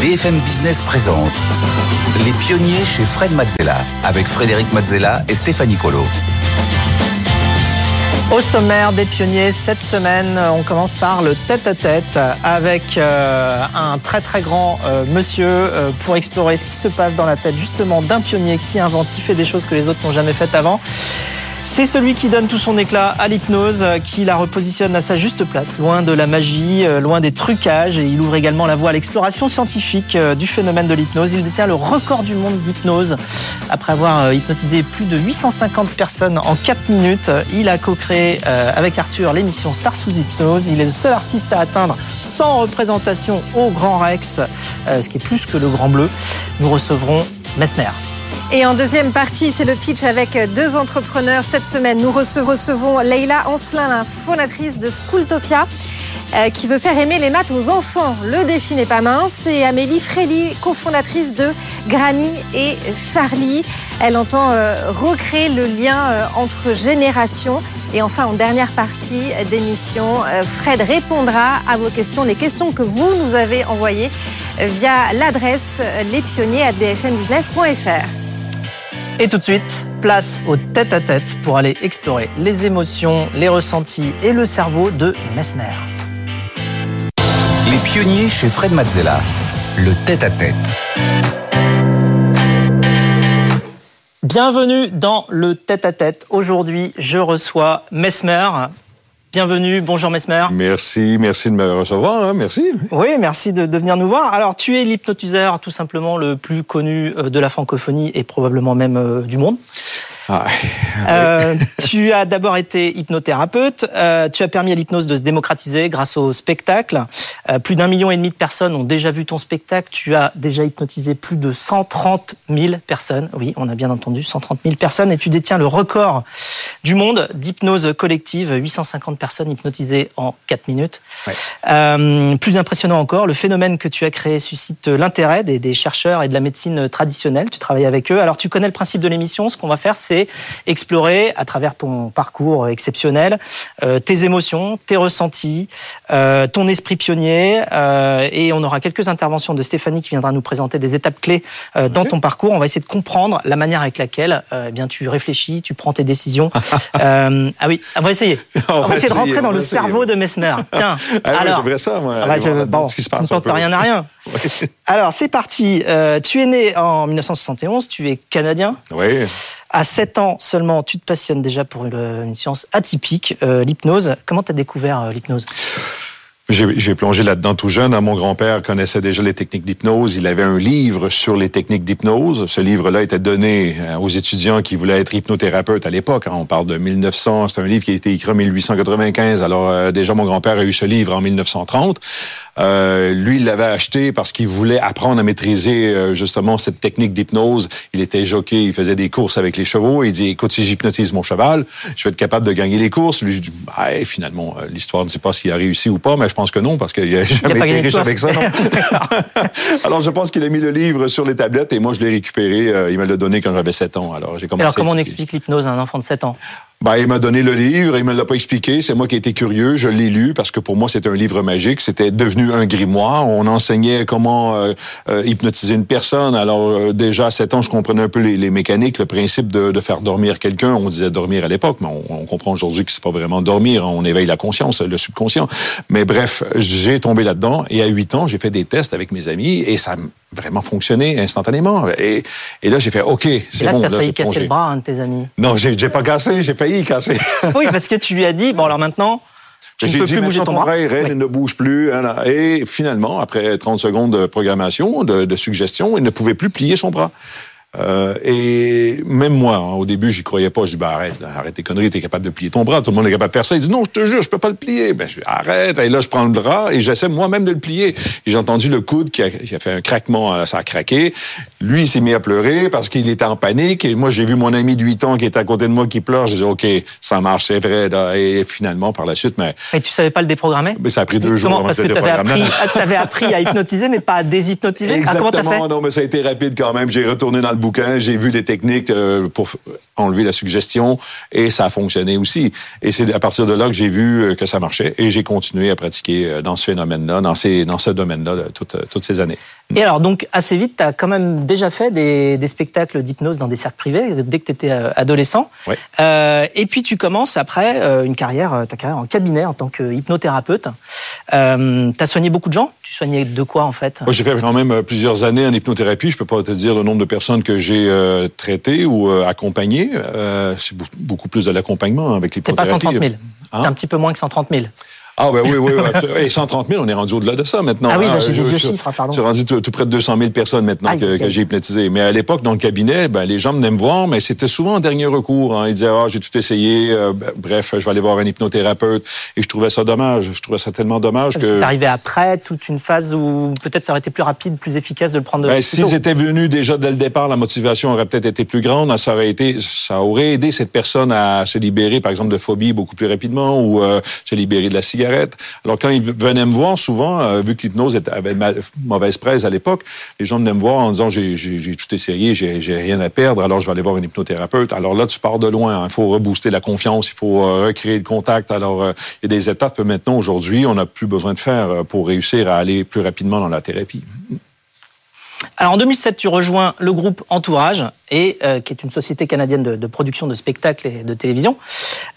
BFM Business présente Les pionniers chez Fred Mazzella avec Frédéric Mazzella et Stéphanie Colo. Au sommaire des pionniers cette semaine, on commence par le tête-à-tête avec euh, un très très grand euh, monsieur euh, pour explorer ce qui se passe dans la tête justement d'un pionnier qui invente, qui fait des choses que les autres n'ont jamais faites avant. C'est celui qui donne tout son éclat à l'hypnose, qui la repositionne à sa juste place, loin de la magie, euh, loin des trucages, et il ouvre également la voie à l'exploration scientifique euh, du phénomène de l'hypnose. Il détient le record du monde d'hypnose. Après avoir euh, hypnotisé plus de 850 personnes en 4 minutes, il a co-créé avec Arthur l'émission Star sous hypnose. Il est le seul artiste à atteindre 100 représentations au Grand Rex, ce qui est plus que le Grand Bleu. Nous recevrons Mesmer. Et en deuxième partie, c'est le pitch avec deux entrepreneurs. Cette semaine, nous recevons Leila Ancelin, la fondatrice de Schooltopia, euh, qui veut faire aimer les maths aux enfants. Le défi n'est pas mince. Et Amélie Frély, cofondatrice de Granny et Charlie. Elle entend euh, recréer le lien euh, entre générations. Et enfin, en dernière partie d'émission, Fred répondra à vos questions, les questions que vous nous avez envoyées via l'adresse lespionniers.bfmbusiness.fr. Et tout de suite, place au tête-à-tête pour aller explorer les émotions, les ressentis et le cerveau de Mesmer. Les pionniers chez Fred Mazzella, le tête-à-tête. Bienvenue dans le tête-à-tête. Aujourd'hui, je reçois Mesmer. Bienvenue, bonjour Mesmer. Merci, merci de me recevoir, hein, merci. Oui, merci de, de, venir nous voir. Alors, tu es l'hypnotiseur tout simplement le plus connu euh, de la francophonie et probablement même euh, du monde. Ah, euh, tu as d'abord été hypnothérapeute. Euh, tu as permis à l'hypnose de se démocratiser grâce au spectacle. Euh, plus d'un million et demi de personnes ont déjà vu ton spectacle. Tu as déjà hypnotisé plus de 130 000 personnes. Oui, on a bien entendu, 130 000 personnes. Et tu détiens le record du monde d'hypnose collective. 850 personnes hypnotisées en 4 minutes. Ouais. Plus impressionnant encore, le phénomène que tu as créé suscite l'intérêt des, des chercheurs et de la médecine traditionnelle. Tu travailles avec eux. Alors, tu connais le principe de l'émission. Ce qu'on va faire, c'est explorer à travers ton parcours exceptionnel euh, tes émotions, tes ressentis, euh, ton esprit pionnier. Euh, et on aura quelques interventions de Stéphanie qui viendra nous présenter des étapes clés dans ton parcours. On va essayer de comprendre la manière avec laquelle eh bien tu réfléchis, tu prends tes décisions. ah oui, on va essayer. On, va, essayer de rentrer dans le essayer, cerveau de Mesmer. Tiens. Ah alors, j'aimerais ça, moi. Ah bah, je, bon, ce qui se passe. Tu ne rien à rien. Alors, c'est parti. tu es né en 1971, tu es canadien. Oui. À 7 ans seulement, tu te passionnes déjà pour une, science atypique, euh, l'hypnose. Comment tu as découvert euh, l'hypnose? J'ai plongé là-dedans tout jeune. Mon grand-père connaissait déjà les techniques d'hypnose. Il avait un livre sur les techniques d'hypnose. Ce livre-là était donné aux étudiants qui voulaient être hypnothérapeutes à l'époque. On parle de 1900. C'est un livre qui a été écrit en 1895. Alors euh, déjà, mon grand-père a eu ce livre en 1930. Euh, lui, il l'avait acheté parce qu'il voulait apprendre à maîtriser euh, justement cette technique d'hypnose. Il était jockey, il faisait des courses avec les chevaux. Il dit, écoute, si j'hypnotise mon cheval, je vais être capable de gagner les courses. Lui, je dis, bah, finalement, l'histoire ne sait pas s'il a réussi ou pas, mais je pense que non, parce qu'il n'a jamais été riche avec ça. Alors, je pense qu'il a mis le livre sur les tablettes et moi, je l'ai récupéré. Euh, il me l'a donné quand j'avais 7 ans. Alors, j'ai commencé Alors, comment on explique l'hypnose à un enfant de 7 ans? Ben, il m'a donné le livre, il me l'a pas expliqué. C'est moi qui étais curieux, je l'ai lu parce que pour moi c'était un livre magique. C'était devenu un grimoire. On enseignait comment euh, euh, hypnotiser une personne. Alors euh, déjà à 7 ans, je comprenais un peu les, mécaniques, le principe de, faire dormir quelqu'un. On disait dormir à l'époque, mais on, on comprend aujourd'hui que c'est pas vraiment dormir. On éveille la conscience, le subconscient. Mais bref, j'ai tombé là-dedans et à 8 ans, j'ai fait des tests avec mes amis et ça vraiment fonctionné instantanément. Et, et là, j'ai fait OK, c'est bon. Là, t'as failli casser le bras un de tes amis. Non, j'ai pas cassé, j'ai failli casser. oui, parce que tu lui as dit, bon alors maintenant, tu ne peux dit, plus bouger ton, bras. bras. Oui. il ne bouge plus. Hein, et finalement, après 30 secondes de programmation, de, de suggestion, il ne pouvait plus plier son bras. Euh, et même moi, hein, au début, j'y croyais pas. Je dis, bah, arrête, là, arrête tes conneries, t'es capable de plier ton bras. Tout le monde est capable de faire ça. Il dit, non, je te jure, je peux pas le plier. Ben, je dis, arrête. Et là, je prends le bras et j'essaie moi-même de le plier. Et j'ai entendu le coude qui a, qui a, fait un craquement, euh, ça a craqué. Lui, il s'est mis à pleurer parce qu'il était en panique. Et moi, j'ai vu mon ami de 8 ans qui était à côté de moi qui pleure. Je dis, OK, ça marche, c'est vrai. Là. Et finalement, par la suite, mais. Mais tu savais pas le déprogrammer? Mais ça a pris deux comment? jours. Parce que tu avais appris, avais appris à hypnotiser, mais pas à déshypnotiser? Exactement. Ah, comment fait? Non, mais ça a été rapide quand même. J'ai retourné dans le le bouquin, j'ai vu les techniques euh, pour enlever la suggestion et ça a fonctionné aussi. Et c'est à partir de là que j'ai vu euh, que ça marchait et j'ai continué à pratiquer euh, dans ce phénomène-là, dans, ces, dans ce domaine-là toutes, toutes ces années. Et alors, donc, assez vite, tu as quand même déjà fait des, des spectacles d'hypnose dans des cercles privés, dès que tu étais adolescent. Oui. Euh, et puis, tu commences après une carrière, ta carrière en cabinet en tant que hypnothérapeute. Euh, tu as soigné beaucoup de gens? Tu soignais de quoi, en fait? Moi, j'ai fait quand même plusieurs années en hypnothérapie. Je peux pas te dire le nombre de personnes que j'ai euh, traitées ou euh, accompagnées. Euh, c'est beaucoup plus de l'accompagnement avec l'hypnothérapie. C'est pas 130 000. Hein? un petit peu moins que 130 000. Ah ben oui, oui, oui. Et 130 000, on est rendu au-delà de ça maintenant. Ah oui, hein. j'ai des vieux chiffres, pardon. J'ai rendu tout, près de 200 000 personnes maintenant Aïe, que, j'ai hypnotisé. Mais à l'époque, dans le cabinet, ben, les gens venaient me voir, mais c'était souvent en dernier recours. Hein. Ils disaient, ah, j'ai tout essayé, euh, ben, bref, je vais aller voir un hypnothérapeute. Et je trouvais ça dommage. Je trouvais ça tellement dommage Parce que... que... arrivé après toute une phase où peut-être ça aurait été plus rapide, plus efficace de le prendre Ben, s'ils étaient venus déjà dès le départ, la motivation aurait peut-être été plus grande. Ça aurait été, ça aurait aidé cette personne à se libérer, par exemple, de phobie beaucoup plus rapidement ou euh, se libérer de la cigarette. Alors quand ils venaient me voir, souvent, euh, vu que l'hypnose avait mauvaise presse à l'époque, les gens venaient me voir en disant j'ai tout essayé, j'ai rien à perdre, alors je vais aller voir un hypnothérapeute. Alors là, tu pars de loin. hein. Il faut rebooster la confiance, il faut euh, recréer le contact. Alors euh, il y a des étapes que maintenant aujourd'hui, on n'a plus besoin de faire pour réussir à aller plus rapidement dans la thérapie. Alors en 2007, tu rejoins le groupe Entourage, et, euh, qui est une société canadienne de, de production de spectacles et de télévision.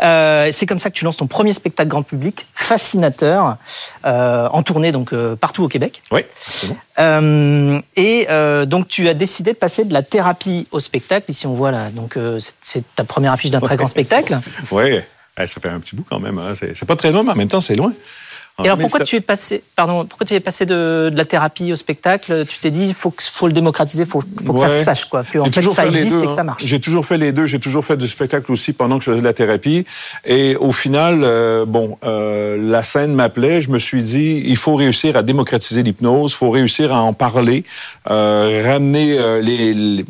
Euh, c'est comme ça que tu lances ton premier spectacle grand public, Fascinateur, euh, en tournée donc partout au Québec. Oui, bon. Et donc tu as décidé de passer de la thérapie au spectacle. Ici on voit là, donc c'est- ta première affiche d'un très grand spectacle. Oui, ça fait un petit bout quand même. hein. C'est c'est pas très loin, mais en même temps, c'est loin. Et alors pourquoi 2007 tu es passé, pardon, pourquoi tu es passé de, de la thérapie au spectacle? Tu t'es dit, il faut, faut le démocratiser, il faut, faut que ça se sache, quoi, que en fait, toujours ça existe deux, et que ça hein. marche. J'ai toujours fait les deux. J'ai toujours fait du spectacle aussi pendant que je faisais de la thérapie. Et au final, euh, bon, euh, la scène m'appelait. Je me suis dit, il faut réussir à démocratiser l'hypnose. Il faut réussir à en parler, euh, ramener les, les-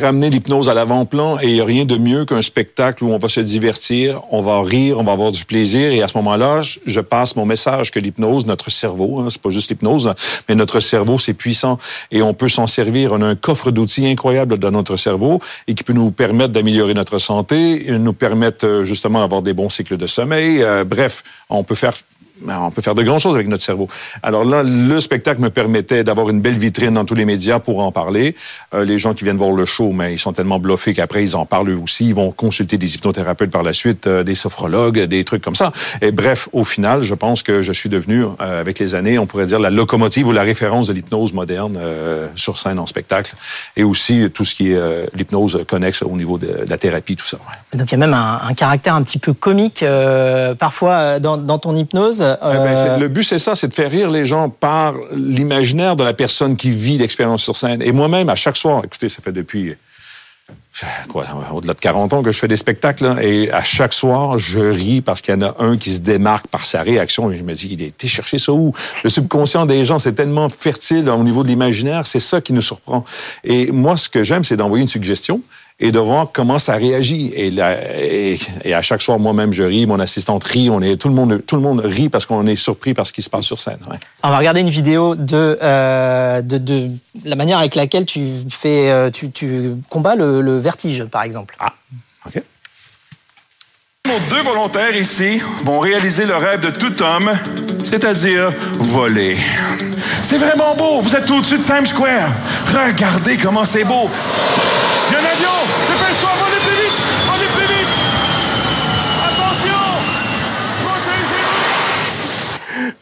ramener l'hypnose à l'avant-plan. Et il n'y a rien de mieux qu'un spectacle où on va se divertir, on va rire, on va avoir du plaisir. Et à ce moment-là, je, je passe mon message que l'hypnose, notre cerveau, hein, c'est pas juste l'hypnose, hein, mais notre cerveau, c'est puissant et on peut s'en servir. On a un coffre d'outils incroyable dans notre cerveau et qui peut nous permettre d'améliorer notre santé, nous permettre euh, justement d'avoir des bons cycles de sommeil. Euh, bref, on peut faire on peut faire de grandes choses avec notre cerveau. Alors là, le spectacle me permettait d'avoir une belle vitrine dans tous les médias pour en parler. Euh, les gens qui viennent voir le show, mais ils sont tellement bluffés qu'après, ils en parlent eux aussi. Ils vont consulter des hypnothérapeutes par la suite, euh, des sophrologues, des trucs comme ça. Et bref, au final, je pense que je suis devenu, euh, avec les années, on pourrait dire la locomotive ou la référence de l'hypnose moderne euh, sur scène en spectacle. Et aussi tout ce qui est euh, l'hypnose connexe au niveau de, la thérapie, tout ça. Donc il y a même un, un caractère un petit peu comique euh, parfois dans, dans ton hypnose. Eh ben, Euh, le but, c'est ça, c'est de faire rire les gens par l'imaginaire de la personne qui vit l'expérience sur scène. Et moi-même, à chaque soir, écoutez, ça fait depuis quoi, au-delà de 40 ans que je fais des spectacles, là, et à chaque soir, je ris parce qu'il y en a un qui se démarque par sa réaction. Et je me dis, il a été chercher ça où? Le subconscient des gens, c'est tellement fertile au niveau de l'imaginaire, c'est ça qui nous surprend. Et moi, ce que j'aime, c'est d'envoyer une suggestion et de voir comment ça réagit. Et, là, et, et à chaque soir, moi-même, je ris, mon assistante rit, on est, tout, le monde, tout le monde rit parce qu'on est surpris par ce qui se passe sur scène. ouais. On va regarder une vidéo de, euh, de, de la manière avec laquelle tu fais, euh, tu, tu combats le, le vertige, par exemple. Ah. Deux volontaires ici vont réaliser le rêve de tout homme, c'est-à-dire voler. C'est vraiment beau. Vous êtes au-dessus de Times Square. Regardez comment c'est beau. Il y a un avion. Dépêche-toi, aller plus vite. Aller plus vite. Attention.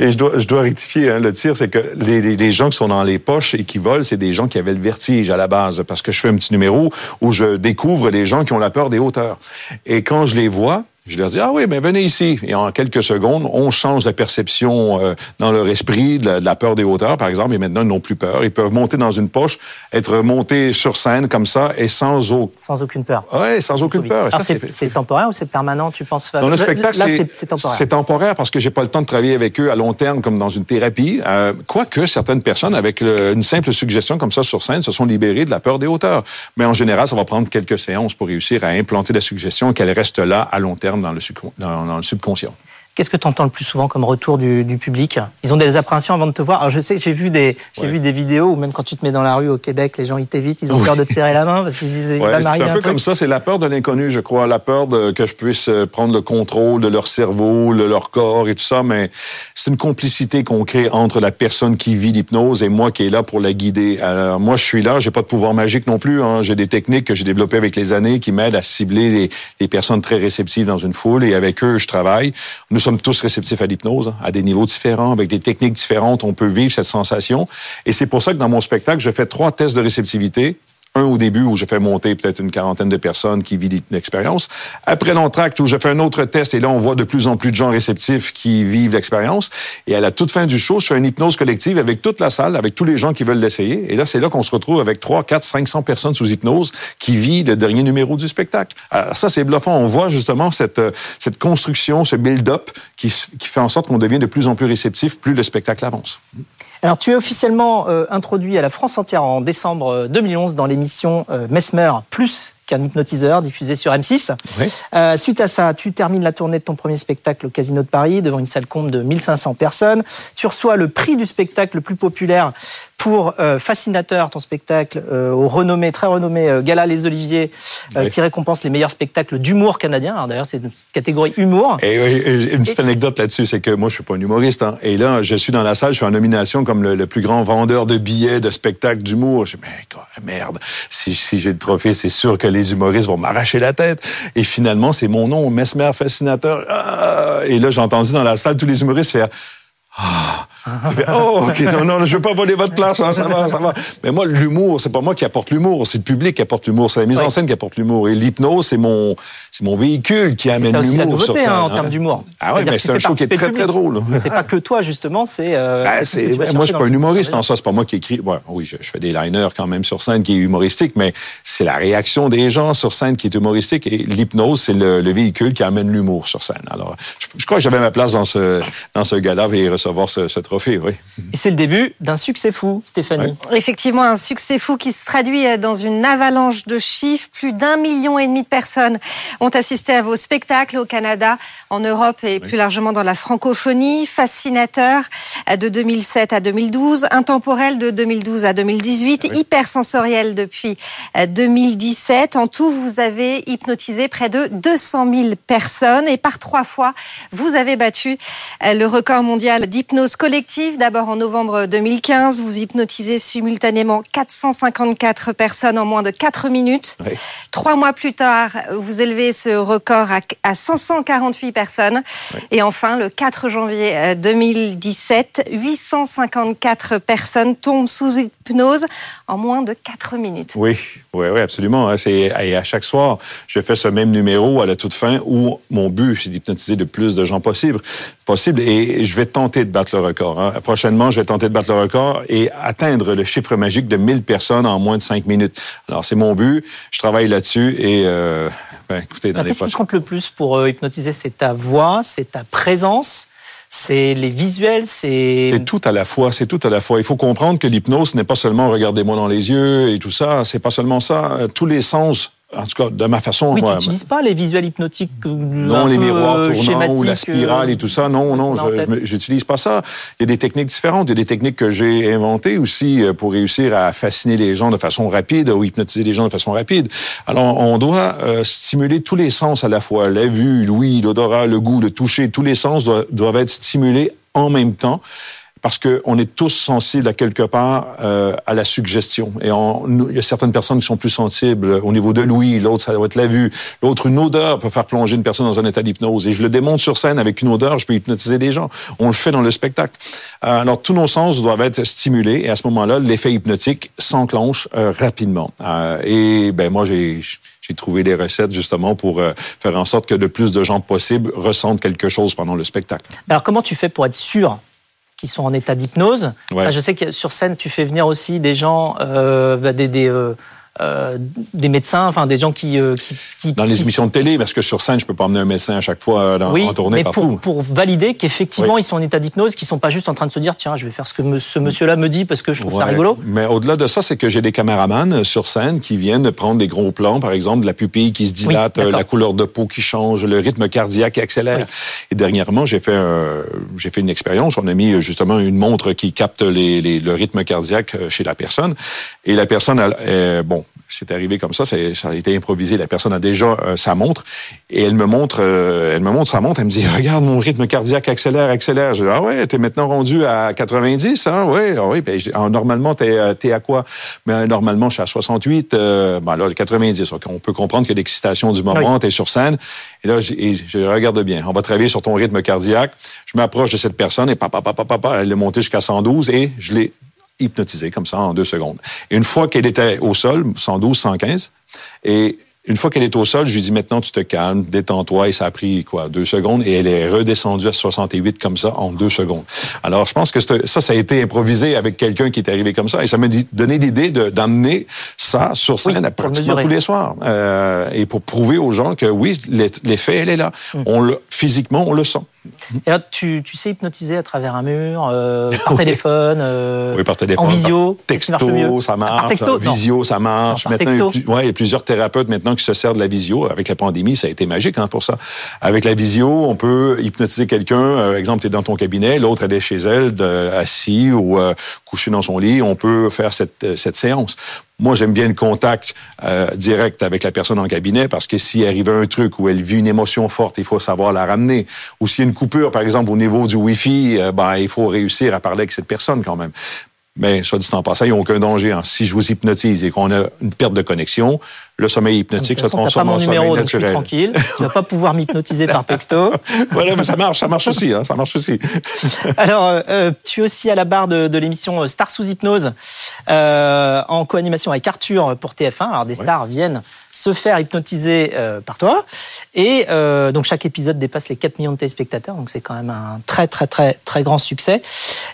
Et je dois, je dois rectifier, hein, le tir, c'est que les, les- les gens qui sont dans les poches et qui volent, c'est des gens qui avaient le vertige à la base. Parce que je fais un petit numéro où je découvre les gens qui ont la peur des hauteurs. Et quand je les vois, je leur dis, ah oui, mais venez ici. Et en quelques secondes, on change la perception euh, dans leur esprit de la, de la peur des hauteurs, par exemple, et maintenant, ils n'ont plus peur. Ils peuvent monter dans une poche, être montés sur scène comme ça, et sans, au... Sans aucune peur. ouais, sans aucune peur. Alors, Ça, c'est temporaire ou c'est permanent, tu penses dans le spectacle, c'est- temporaire. c'est temporaire parce que j'ai pas le temps de travailler avec eux à long terme comme dans une thérapie. Euh, quoique certaines personnes, avec le- une simple suggestion comme ça sur scène, se sont libérées de la peur des hauteurs. Mais en général, ça va prendre quelques séances pour réussir à implanter la suggestion qu'elle reste là à long terme dans le, dans le subconscient. Qu'est-ce que tu entends le plus souvent comme retour du, public? Ils ont des appréhensions avant de te voir. Alors je sais j'ai vu des j'ai vu des vidéos où même quand tu te mets dans la rue au Québec, les gens ils t'évitent, ils ont peur de te serrer la main parce qu'ils disent ouais, C'est un, peu comme ça, c'est la peur de l'inconnu, je crois, la peur de que je puisse euh, prendre le contrôle de leur cerveau, de leur corps et tout ça, mais c'est une complicité qu'on crée entre la personne qui vit l'hypnose et moi qui est là pour la guider. Alors moi je suis là, j'ai pas de pouvoir magique non plus, hein. j'ai des techniques que j'ai développées avec les années qui m'aident à cibler les, les personnes très réceptives dans une foule et avec eux je travaille. Nous sommes tous réceptifs à l'hypnose, hein, à des niveaux différents, avec des techniques différentes, on peut vivre cette sensation. Et c'est pour ça que dans mon spectacle, je fais trois tests de réceptivité un au début où je fais monter peut-être une quarantaine de personnes qui vivent l'expérience. Après l'entracte où je fais un autre test et là on voit de plus en plus de gens réceptifs qui vivent l'expérience. Et à la toute fin du show, je fais une hypnose collective avec toute la salle, avec tous les gens qui veulent l'essayer. Et là c'est là qu'on se retrouve avec 3, 4, 500 personnes sous hypnose qui vivent le dernier numéro du spectacle. Alors ça c'est bluffant. On voit justement cette, cette construction, ce build-up qui, qui fait en sorte qu'on devient de plus en plus réceptif plus le spectacle avance. Alors, tu es officiellement euh, introduit à la France entière en décembre 2011 euh, dans l'émission euh, Mesmer Plus qu'un hypnotiseur diffusé sur M6. Euh, suite à ça, tu termines la tournée de ton premier spectacle au Casino de Paris devant une salle compte de 1500 personnes. Tu reçois le prix du spectacle le plus populaire pour euh, Fascinateur, ton spectacle euh, au renommé, très renommé euh, Gala Les Oliviers, qui récompense les meilleurs spectacles d'humour canadien. D'ailleurs, c'est une catégorie humour. Et, une petite anecdote là-dessus, c'est que moi, je suis pas un humoriste. Hein, et là, je suis dans la salle, je suis en nomination comme le, plus grand vendeur de billets de spectacles d'humour. Je me dis, mais merde, si, si j'ai le trophée, c'est sûr que les humoristes vont m'arracher la tête. Et finalement, c'est mon nom, Mesmer Fascinateur. Ah! Et là, j'ai entendu dans la salle tous les humoristes faire... Ah, oh, ok, non, non, je veux pas voler votre place, hein, ça va, ça va. Mais moi, l'humour, c'est pas moi qui apporte l'humour, c'est le public qui apporte l'humour, c'est la mise en scène qui apporte l'humour. Et l'hypnose, c'est mon, c'est mon véhicule qui amène l'humour. C'est la nouveauté hein, en termes d'humour. Ah oui, mais c'est un show qui est très, très drôle. C'est pas que toi, justement, c'est. Euh, ben, moi, je suis pas un humoriste en soi, c'est pas moi qui écris. oui, je, fais des liners quand même sur scène qui est humoristique, mais c'est la réaction des gens sur scène qui est humoristique. Et l'hypnose, c'est le, véhicule qui amène l'humour sur scène. Alors, je, crois que j'avais ma place dans ce, dans ce gala et recevoir ce, ce trophée, oui. Et c'est le début d'un succès fou, Stéphanie. Effectivement, un succès fou qui se traduit euh, dans une avalanche de chiffres. Plus d'un million et demi de personnes ont assisté à vos spectacles au Canada, en Europe et plus largement dans la francophonie. Fascinateur euh, de 2007 à 2012, intemporel de 2012 à 2018, hyper hypersensoriel depuis 2017. Euh, en tout, vous avez hypnotisé près de 200 000 personnes et par trois fois, vous avez battu le record mondial d'hypnose collective. D'abord en novembre 2015. Vous hypnotisez simultanément 454 personnes en moins de 4 minutes. Trois mois plus tard, vous élevez ce record à, 548 personnes. Et enfin, le 4 janvier 2017, euh, 854 personnes tombent sous hypnose en moins de 4 minutes. Oui, oui, oui, absolument. Hein. Et à chaque soir, je fais ce même numéro à la toute fin où mon but, c'est d'hypnotiser le plus de gens possible. Possible et je vais tenter de battre le record. Hein. Prochainement, je vais tenter de battre le record et atteindre le chiffre magique de 1000 personnes en moins de 5 minutes. Alors, c'est mon but. Je travaille là-dessus et, euh, ben, écoutez, dans les Qu'est-ce qui compte le plus pour euh, hypnotiser? C'est ta voix, c'est ta présence c'est les visuels, c'est... C'est tout à la fois, c'est tout à la fois. Il faut comprendre que l'hypnose n'est pas seulement regardez-moi dans les yeux et tout ça, c'est pas seulement ça. Tous les sens en tout cas, de ma façon. Oui, tu n'utilises pas les visuels hypnotiques euh, Non, les miroirs euh, tournants ou la spirale et tout ça. Non, non, je n'utilise pas ça. Il y a des techniques différentes. Il y a des techniques que j'ai inventées aussi euh, pour réussir à fasciner les gens de façon rapide ou hypnotiser les gens de façon rapide. Alors, on doit stimuler tous les sens à la fois. La vue, l'ouïe, l'odorat, le goût, le toucher. Tous les sens doivent être stimulés en même temps parce qu'on est tous sensibles à quelque part euh, à la suggestion. Et il y a certaines personnes qui sont plus sensibles au niveau de l'ouïe, l'autre ça doit être la vue, l'autre une odeur peut faire plonger une personne dans un état d'hypnose. Et je le démontre sur scène avec une odeur, je peux hypnotiser des gens. On le fait dans le spectacle. Euh, alors tous nos sens doivent être stimulés et à ce moment-là, l'effet hypnotique s'enclenche euh, rapidement. Et ben moi j'ai trouvé des recettes justement pour faire en sorte que le plus de gens possible ressentent quelque chose pendant le spectacle. Alors comment tu fais pour être sûr qui sont en état d'hypnose. je sais que sur scène, tu fais venir aussi des gens, euh, bah, des, des, euh, euh, des médecins, enfin des gens qui, euh, qui, dans les émissions de télé, parce que sur scène, je peux pas emmener un médecin à chaque fois dans, oui, en tournée mais partout. Pour, pour valider qu'effectivement ils sont en état d'hypnose, qu'ils sont pas juste en train de se dire tiens, je vais faire ce que ce monsieur-là me dit parce que je trouve ça rigolo. Mais au-delà de ça, c'est que j'ai des caméramans sur scène qui viennent prendre des gros plans, par exemple de la pupille qui se dilate, la couleur de peau qui change, le rythme cardiaque qui accélère. Et dernièrement, j'ai fait j'ai fait une expérience. On a mis justement une montre qui capte les, les, le rythme cardiaque chez la personne, et la personne, elle, bon, c'est arrivé comme ça, ça a été improvisé. La personne a déjà euh, sa montre et elle me montre, euh, elle me montre sa montre. Elle me dit regarde mon rythme cardiaque accélère, accélère. Je dis ah ouais, t'es maintenant rendu à 90, hein? Ouais, ah oui. Ben, ah, normalement t'es euh, es à quoi? Mais normalement je suis à 68. Euh, ben là 90. On peut comprendre que l'excitation du moment, t'es sur scène. Et là je, je, regarde bien. On va travailler sur ton rythme cardiaque. Je m'approche de cette personne et papa, papa, papa, elle est montée jusqu'à 112 et je l'ai hypnotisée comme ça en deux secondes. Et une fois qu'elle était au sol, 112, 115, et une fois qu'elle est au sol, je lui dis maintenant tu te calmes, détends-toi et ça a pris quoi deux secondes et elle est redescendue à 68 comme ça en deux secondes. Alors je pense que ça ça a été improvisé avec quelqu'un qui est arrivé comme ça et ça m'a donné l'idée d'emmener ça sur scène à pratiquement tous les soirs euh, et pour prouver aux gens que oui l'effet elle est là. Hum. On le physiquement on le sent. Et là, tu, tu, sais hypnotiser à travers un mur, euh, par téléphone, euh, oui, par téléphone, en visio, texto, ça marche, par texto, visio, ça marche. par maintenant, il y, a, ouais, il y a plusieurs thérapeutes maintenant qui se servent de la visio. Avec la pandémie, ça a été magique hein, pour ça. Avec la visio, on peut hypnotiser quelqu'un. Euh, exemple, tu es dans ton cabinet, l'autre elle est chez elle, de, assis ou euh, couché dans son lit. On peut faire cette, cette séance. Moi, j'aime bien le contact euh, direct avec la personne en cabinet parce que s'il arrive un truc où elle vit une émotion forte, il faut savoir la ramener. Ou s'il y a une coupure, par exemple, au niveau du Wi-Fi, euh, ben, il faut réussir à parler avec cette personne quand même. Mais soit dit en passant, il n'y a aucun danger. Hein. Si je vous hypnotise et qu'on a une perte de connexion, le sommeil hypnotique se transforme en sommeil numéro, naturel. Donc je suis tranquille. Tu vas pas pouvoir m'hypnotiser par texto. voilà, mais ça marche, ça marche aussi, hein, ça marche aussi. Alors, euh, euh, tu es aussi à la barre de, de l'émission Star sous hypnose euh, en co-animation avec Arthur pour TF1. Alors des stars viennent se faire hypnotiser euh, par toi. Et euh, donc chaque épisode dépasse les 4 millions de téléspectateurs, donc c'est quand même un très très très très grand succès.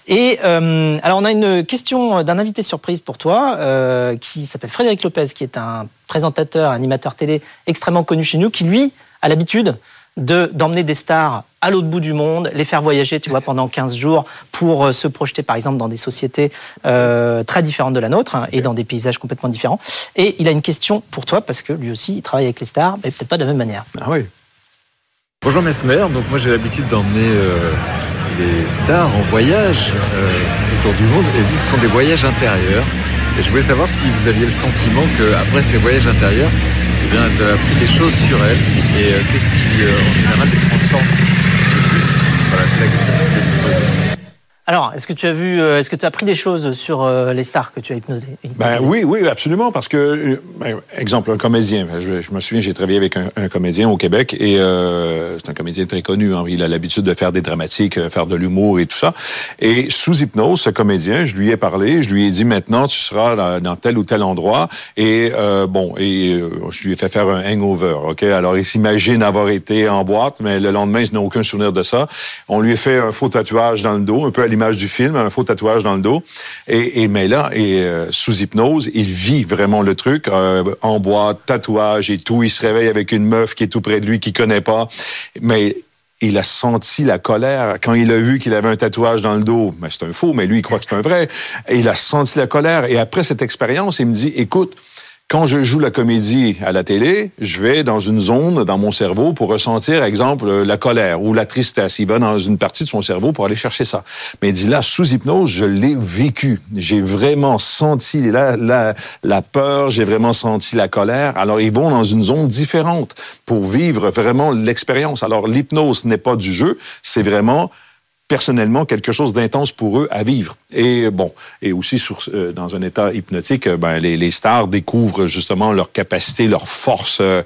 Et euh, alors on a une question d'un invité surprise pour toi euh, qui s'appelle Frédéric Lopez, qui est un présentateur, animateur télé extrêmement connu chez nous, qui lui a l'habitude de d'emmener des stars à l'autre bout du monde, les faire voyager, tu vois, pendant 15 jours pour euh, se projeter, par exemple, dans des sociétés euh, très différentes de la nôtre hein, et dans des paysages complètement différents. Et il a une question pour toi parce que lui aussi, il travaille avec les stars, mais peut-être pas de la même manière. Ah oui. Bonjour Mesmer, donc moi j'ai l'habitude d'emmener euh, stars en voyage euh, autour du monde. Et que ce sont des voyages intérieurs, et je voulais savoir si vous aviez le sentiment qu'après ces voyages intérieurs, eh bien, elles avaient appris des choses sur elles. Et euh, qu'est-ce qui euh, en général les transforme le plus? Voilà, c'est la question que je voulais vous poser. Alors, est-ce que tu as vu, euh, est-ce que tu as appris des choses sur euh, les stars que tu as hypnosées ben, Oui, oui, absolument, parce que, ben, exemple, un comédien, je, je me souviens, j'ai travaillé avec un, comédien au Québec, et euh, c'est un comédien très connu, hein, il a l'habitude de faire des dramatiques, euh, faire de l'humour et tout ça, et sous hypnose, ce comédien, je lui ai parlé, je lui ai dit, maintenant, tu seras dans, dans tel ou tel endroit, et euh, bon, et je lui ai fait faire un hangover, OK? Alors, il s'imagine avoir été en boîte, mais le lendemain, il n'a aucun souvenir de ça. On lui a fait un faux tatouage dans le dos, un peu à l'image du film, un faux tatouage dans le dos. Et, mais là, et, euh, sous hypnose, il vit vraiment le truc euh, en bois, tatouage et tout. Il se réveille avec une meuf qui est tout près de lui, qu'il connaît pas. Mais il a senti la colère quand il a vu qu'il avait un tatouage dans le dos. Mais c'est un faux, mais lui, il croit que c'est un vrai. Il a senti la colère. Et après cette expérience, il me dit, écoute, quand je joue la comédie à la télé, je vais dans une zone dans mon cerveau pour ressentir, exemple, la colère ou la tristesse. Il va dans une partie de son cerveau pour aller chercher ça. Mais il dit là, sous hypnose, je l'ai vécu. J'ai vraiment senti la, la, la peur, j'ai vraiment senti la colère. Alors, ils vont dans une zone différente pour vivre vraiment l'expérience. Alors, l'hypnose n'est pas du jeu, c'est vraiment personnellement quelque chose d'intense pour eux à vivre. Et bon, et aussi euh, dans un état hypnotique, euh, ben, les, les, stars découvrent justement leur capacité, leur force euh,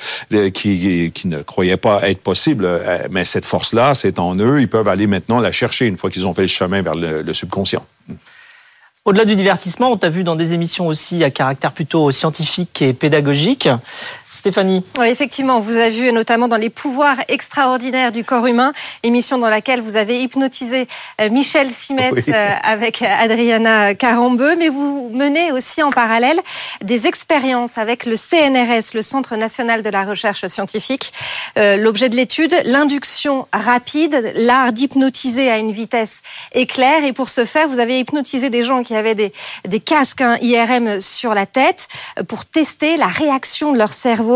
qui, qui ne croyaient pas être possible. Euh, mais cette force-là, c'est en eux. Ils peuvent aller maintenant la chercher une fois qu'ils ont fait le chemin vers le subconscient. Au-delà du divertissement, on t'a vu dans des émissions aussi à caractère plutôt scientifique et pédagogique. Stéphanie. Oui, effectivement, vous avez vu notamment dans les pouvoirs extraordinaires du corps humain, émission dans laquelle vous avez hypnotisé euh, Michel Simès euh, avec Adriana Carambeu, mais vous menez aussi en parallèle des expériences avec le CNRS, le Centre national de la recherche scientifique. Euh, l'objet de l'étude, l'induction rapide, l'art d'hypnotiser à une vitesse éclair. Et pour ce faire, vous avez hypnotisé des gens qui avaient des, des casques hein, IRM sur la tête pour tester la réaction de leur cerveau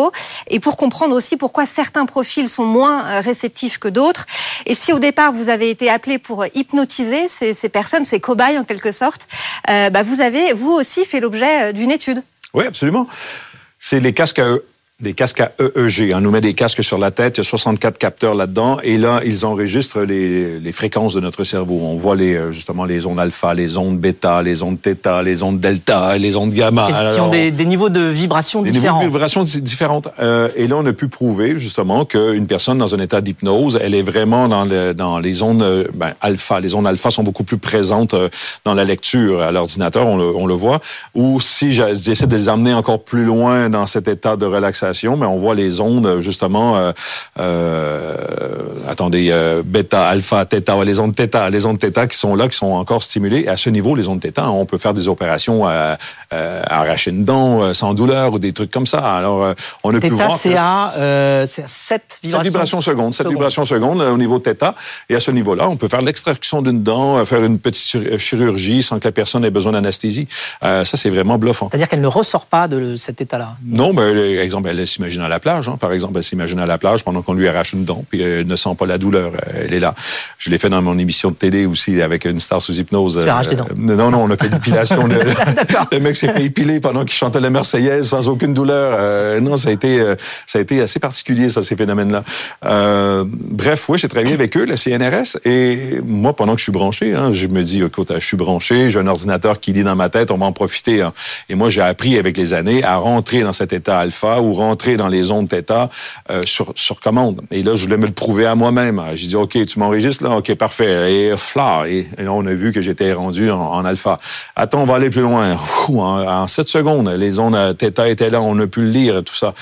et pour comprendre aussi pourquoi certains profils sont moins euh, réceptifs que d'autres. Et si au départ vous avez été appelé pour hypnotiser ces, personnes, ces cobayes en quelque sorte, euh, bah vous avez vous aussi fait l'objet euh, d'une étude. Oui, absolument. C'est les casques à des casques à EEG. On nous met des casques sur la tête, il y a 64 capteurs là-dedans, et là, ils enregistrent les, les, fréquences de notre cerveau. On voit les, euh, justement les ondes alpha, les ondes bêta, les ondes theta, les ondes delta, les ondes gamma. Qui ont des, des, niveaux de vibration des différents. Des niveaux de vibration différentes. Euh, et là, on a pu prouver justement qu'une personne dans un état d'hypnose, elle est vraiment dans, le, dans les ondes euh, ben, alpha. Les ondes alpha sont beaucoup plus présentes euh, dans la lecture à l'ordinateur, on le, on le voit. Ou si j'essaie de les amener encore plus loin dans cet état de relaxation, mais on voit les ondes justement. Euh, euh, attendez, euh, bêta, alpha, theta, les ondes theta, les ondes theta qui sont là, qui sont encore stimulées. Et à ce niveau, les ondes theta, on peut faire des opérations à, arracher une dent sans douleur ou des trucs comme ça. Alors, on a pu voir. c'est à, euh, 7 vibrations. 7 vibrations secondes. 7 vibrations secondes au niveau theta. Et à ce niveau-là, on peut faire l'extraction d'une dent, faire une petite chirurgie sans que la personne ait besoin d'anesthésie. ça, c'est vraiment bluffant. C'est-à-dire qu'elle ne ressort pas de cet état-là. Non, mais exemple, elle s'imagine à la plage. Hein. Par exemple, elle s'imagine à la plage pendant qu'on lui arrache une dent, puis elle ne sent pas la douleur. Elle est là. Je l'ai fait dans mon émission de télé aussi avec une star sous hypnose. Tu arraches des dents. Non, non, on a fait l'épilation. le, le mec s'est fait épiler pendant qu'il chantait la Marseillaise sans aucune douleur. Euh, non, ça a été, euh, ça a été assez particulier, ça, ces phénomènes-là. Euh, bref, oui, j'ai travaillé avec eux, le CNRS, et moi, pendant que je suis branché, hein, je me dis, écoute, je suis branché, j'ai un ordinateur qui lit dans ma tête, on va en profiter. Hein. Et moi, j'ai appris avec les années à rentrer dans cet état alpha ou rentrer dans les ondes θ euh, sur, sur commande. Et là, je voulais me le prouver à moi-même. J'ai dit, OK, tu m'enregistres là? OK, parfait. Et fla. Et, là, on a vu que j'étais rendu en, alpha. Attends, on va aller plus loin. en, en 7 secondes, les ondes θ étaient là, on a pu le lire, tout ça.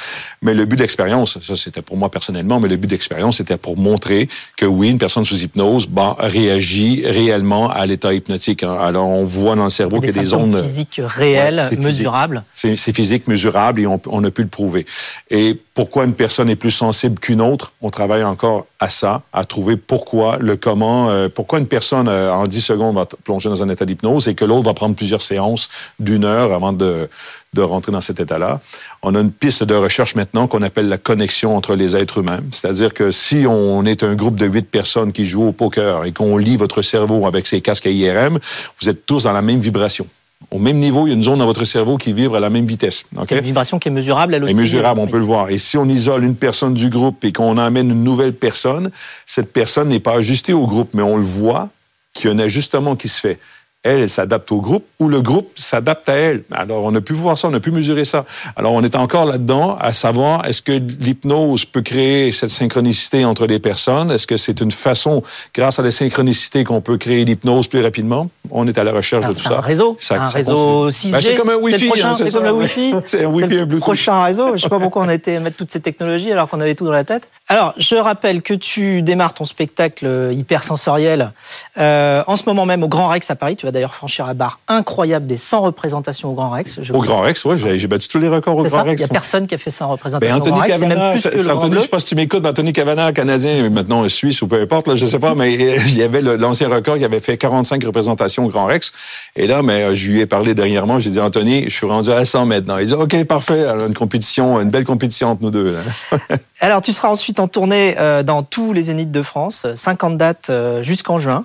Mais le but d'expérience, ça c'était pour moi personnellement, mais le but d'expérience, c'était pour montrer que oui, une personne sous hypnose bah, réagit réellement à l'état hypnotique. Hein. Alors, on voit dans le cerveau qu'il y a des ondes... physiques réelles, mesurables. C'est physique, mesurable, et on, on a pu le prouver. Et pourquoi une personne est plus sensible qu'une autre, on travaille encore à ça, à trouver pourquoi, le comment, euh, pourquoi une personne euh, en 10 secondes va plonger dans un état d'hypnose et que l'autre va prendre plusieurs séances d'une heure avant de, de rentrer dans cet état-là. On a une piste de recherche maintenant qu'on appelle la connexion entre les êtres humains. C'est-à-dire que si on est un groupe de huit personnes qui jouent au poker et qu'on lit votre cerveau avec ses casques à IRM, vous êtes tous dans la même vibration au même niveau, il y a une zone dans votre cerveau qui vibre à la même vitesse. Okay? Une vibration qui est mesurable, elle aussi. Est mesurable, on peut le voir. Et si on isole une personne du groupe et qu'on amène une nouvelle personne, cette personne n'est pas ajustée au groupe, mais on le voit qu'il y a un ajustement qui se fait elle, elle s'adapte au groupe ou le groupe s'adapte à elle. Alors, on a pu voir ça, on a pu mesurer ça. Alors, on est encore là-dedans à savoir est-ce que l'hypnose peut créer cette synchronicité entre les personnes? Est-ce que c'est une façon, grâce à la synchronicité, qu'on peut créer l'hypnose plus rapidement? On est à la recherche de tout ça. Un réseau, ça, un réseau 6G. Ben, c'est comme un Wi-Fi. C'est comme un Wi-Fi. c'est un Wi-Fi, un Bluetooth. prochain réseau. Je sais pas pourquoi on a été mettre toutes ces technologies alors qu'on avait tout dans la tête. Alors, je rappelle que tu démarres ton spectacle hypersensoriel euh, en ce moment même au Grand Rex à Paris. Tu vas d'ailleurs franchir la barre incroyable des 100 représentations au Grand Rex. au Grand Rex, oui, j'ai battu tous les records au Grand Rex. Il n'y a personne qui a fait 100 représentations ben, Anthony au Grand Cavana, Rex. Même plus que Anthony, je ne sais pas si tu m'écoutes, mais Anthony Cavana, Canadien, maintenant Suisse ou peu importe, là, je ne sais pas, mais il y avait l'ancien record qui avait fait 45 représentations au Grand Rex. Et là, mais, je lui ai parlé dernièrement, j'ai dit, Anthony, je suis rendu à 100 maintenant. Il dit, OK, parfait, alors une compétition, une belle compétition entre nous deux. alors, tu seras ensuite en tournée euh, dans tous les Zéniths de France, 50 dates euh, jusqu'en juin.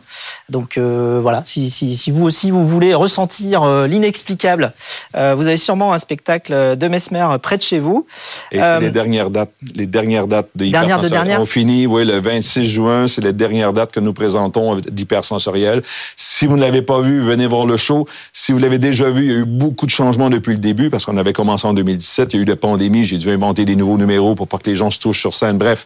Donc euh, voilà, si, si, si, vous aussi vous voulez ressentir euh, l'inexplicable, euh, vous avez sûrement un spectacle de Mesmer près de chez vous. Et c'est les dernières dates, les dernières dates de dernière de dernière. On finit, oui, le 26 juin, c'est les dernières dates que nous présentons d'hypersensoriel. Si vous ne l'avez pas vu, venez voir le show. Si vous l'avez déjà vu, il y a eu beaucoup de changements depuis le début parce qu'on avait commencé en 2017, il y a eu la pandémie, j'ai dû inventer des nouveaux numéros pour pas que les gens se touchent sur scène. Bref,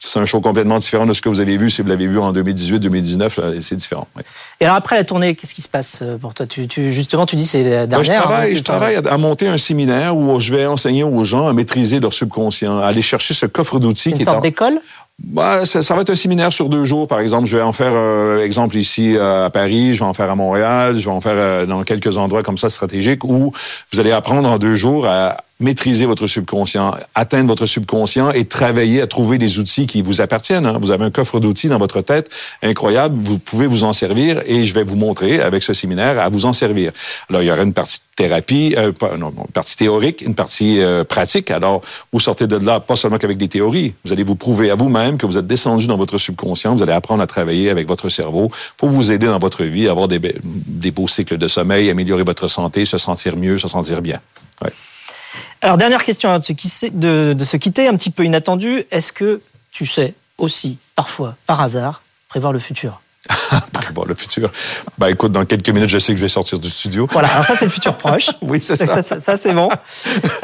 c'est un show complètement différent de ce que vous avez vu si vous l'avez vu en 2018-2019. C'est différent. Et alors après la tournée, qu'est-ce qui se passe euh, pour toi? Tu, Justement, tu dis c'est la dernière. je travaille, hein, je travaille à, monter un séminaire où je vais enseigner aux gens à maîtriser leur subconscient, à aller chercher ce coffre d'outils. Une sorte d'école? Bah, ça, va être un séminaire sur deux jours, par exemple. Je vais en faire, euh, exemple, ici euh, à Paris, je vais en faire à Montréal, je vais en faire dans quelques endroits comme ça stratégiques où vous allez apprendre en deux jours à maîtriser votre subconscient, atteindre votre subconscient et travailler à trouver des outils qui vous appartiennent. Hein. Vous avez un coffre d'outils dans votre tête incroyable, vous pouvez vous en servir et je vais vous montrer avec ce séminaire à vous en servir. Alors, il y aura une partie thérapie, euh, non, une partie théorique, une partie euh, pratique. Alors, vous sortez de là pas seulement qu'avec des théories, vous allez vous prouver à vous-même que vous êtes descendu dans votre subconscient, vous allez apprendre à travailler avec votre cerveau pour vous aider dans votre vie, avoir des, beaux cycles de sommeil, améliorer votre santé, se sentir mieux, se sentir bien. Alors, dernière question de se, de, se quitter, un petit peu inattendu. Est-ce que tu sais aussi, parfois, par hasard, prévoir le futur bon, le futur. Ben, écoute, dans quelques minutes, je sais que je vais sortir du studio. Voilà, alors ça, c'est le futur proche. oui, c'est ça. Ça, c'est bon.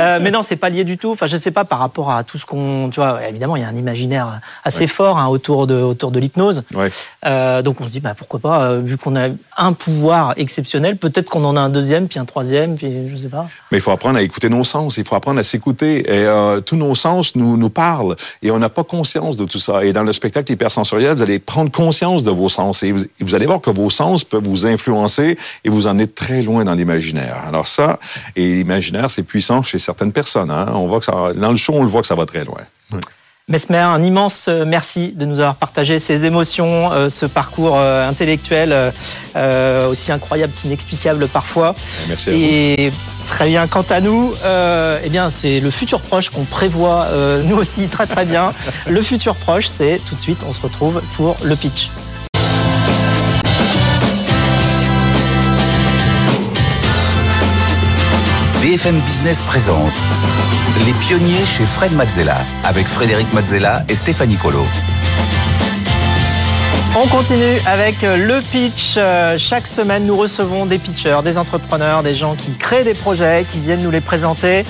Euh, mais non, c'est pas lié du tout. Enfin, je sais pas par rapport à tout ce qu'on. Tu vois, évidemment, il y a un imaginaire assez fort hein, autour de, autour de l'hypnose. Ouais. Euh, donc, on se dit, bah, pourquoi pas, euh, vu qu'on a un pouvoir exceptionnel, peut-être qu'on en a un deuxième, puis un troisième, puis je sais pas. Mais il faut apprendre à écouter nos sens. Il faut apprendre à s'écouter. Et tous nos sens nous, nous parlent. Et on n'a pas conscience de tout ça. Et dans le spectacle hypersensoriel, vous allez prendre conscience de vos sens. Et vous, vous allez voir que vos sens peuvent vous influencer et vous en êtes très loin dans l'imaginaire. Alors ça, et l'imaginaire, c'est puissant chez certaines personnes. Hein. On voit que ça, dans le show, on le voit que ça va très loin. Mesmer, un immense euh, merci de nous avoir partagé ces émotions, euh, ce parcours euh, intellectuel aussi incroyable qu'inexplicable parfois. Merci à Et très bien. Quant à nous, eh bien, c'est le futur proche qu'on prévoit nous aussi très très bien. le futur proche, c'est tout de suite, on se retrouve pour le pitch. BFM Business présente Les pionniers chez Fred Mazzella avec Frédéric Mazzella et Stéphanie Colo. On continue avec le pitch. Euh, chaque semaine, nous recevons des pitchers, des entrepreneurs, des gens qui créent des projets, qui viennent nous les présenter.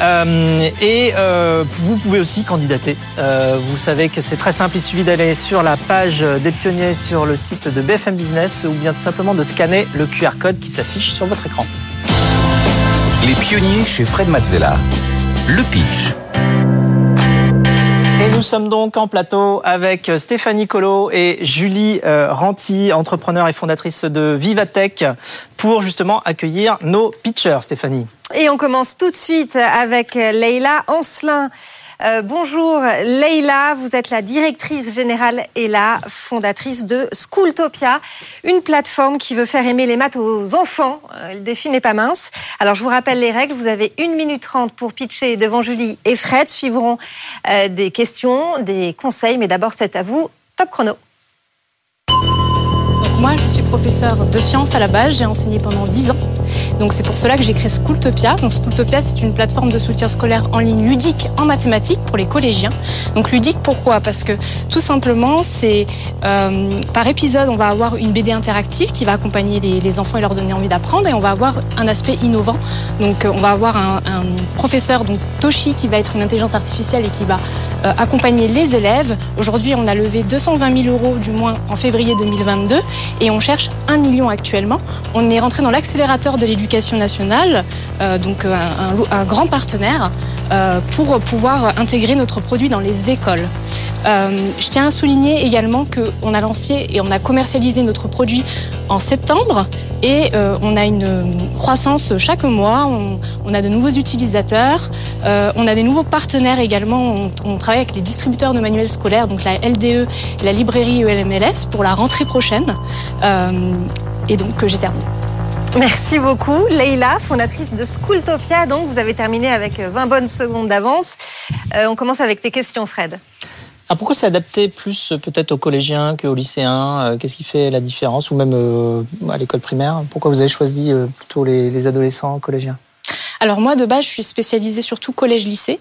Euh, et euh, vous pouvez aussi candidater. vous savez que c'est très simple, il suffit d'aller sur la page des pionniers sur le site de BFM Business ou bien tout simplement de scanner le QR code qui s'affiche sur votre écran. Les pionniers chez Fred Mazzella. Le pitch. Et nous sommes donc en plateau avec Stéphanie Colo et Julie euh, Ranti, entrepreneur et fondatrice de Vivatech, pour justement accueillir nos pitchers, Stéphanie. Et on commence tout de suite avec Leïla Ancelin. Euh, bonjour Leïla, vous êtes la directrice générale et la fondatrice de Schooltopia, une plateforme qui veut faire aimer les maths aux enfants. Euh, le défi n'est pas mince. Alors je vous rappelle les règles, vous avez 1 minute 30 pour pitcher devant Julie et Fred. Suivront euh, des questions, des conseils, mais d'abord c'est à vous. Top chrono. moi je suis professeur de sciences à la base, j'ai enseigné pendant 10 ans. Donc c'est pour cela que j'ai créé Schooltopia. Donc Schooltopia, c'est une plateforme de soutien scolaire en ligne ludique en mathématiques pour les collégiens. Donc ludique pourquoi? Parce que tout simplement, c'est euh, par épisode, on va avoir une BD interactive qui va accompagner les, enfants et leur donner envie d'apprendre, et on va avoir un aspect innovant. Donc euh, on va avoir un, professeur, donc Toshi, qui va être une intelligence artificielle et qui va euh, accompagner les élèves. Aujourd'hui, on a levé 220 000 euros du moins en février 2022 et on cherche un million actuellement. On est rentré dans l'accélérateur de l'éducation nationale, euh, donc euh, un, grand partenaire, euh, pour pouvoir intégrer notre produit dans les écoles. je tiens à souligner également qu'on a lancé et on a commercialisé notre produit en septembre et on a une croissance chaque mois, on, a de nouveaux utilisateurs, on a des nouveaux partenaires également, on, travaille avec les distributeurs de manuels scolaires, donc la LDE, la librairie ELMLS pour la rentrée prochaine. et donc j'ai terminé. Merci beaucoup. Leïla, fondatrice de Schooltopia. Donc, vous avez terminé avec 20 bonnes secondes d'avance. Euh, on commence avec tes questions, Fred. Ah, pourquoi c'est adapté plus peut-être aux collégiens qu'aux lycéens euh, Qu'est-ce qui fait la différence Ou même euh, à l'école primaire? Pourquoi vous avez choisi plutôt les adolescents collégiens? Alors moi, de base, je suis spécialisée surtout collège-lycée.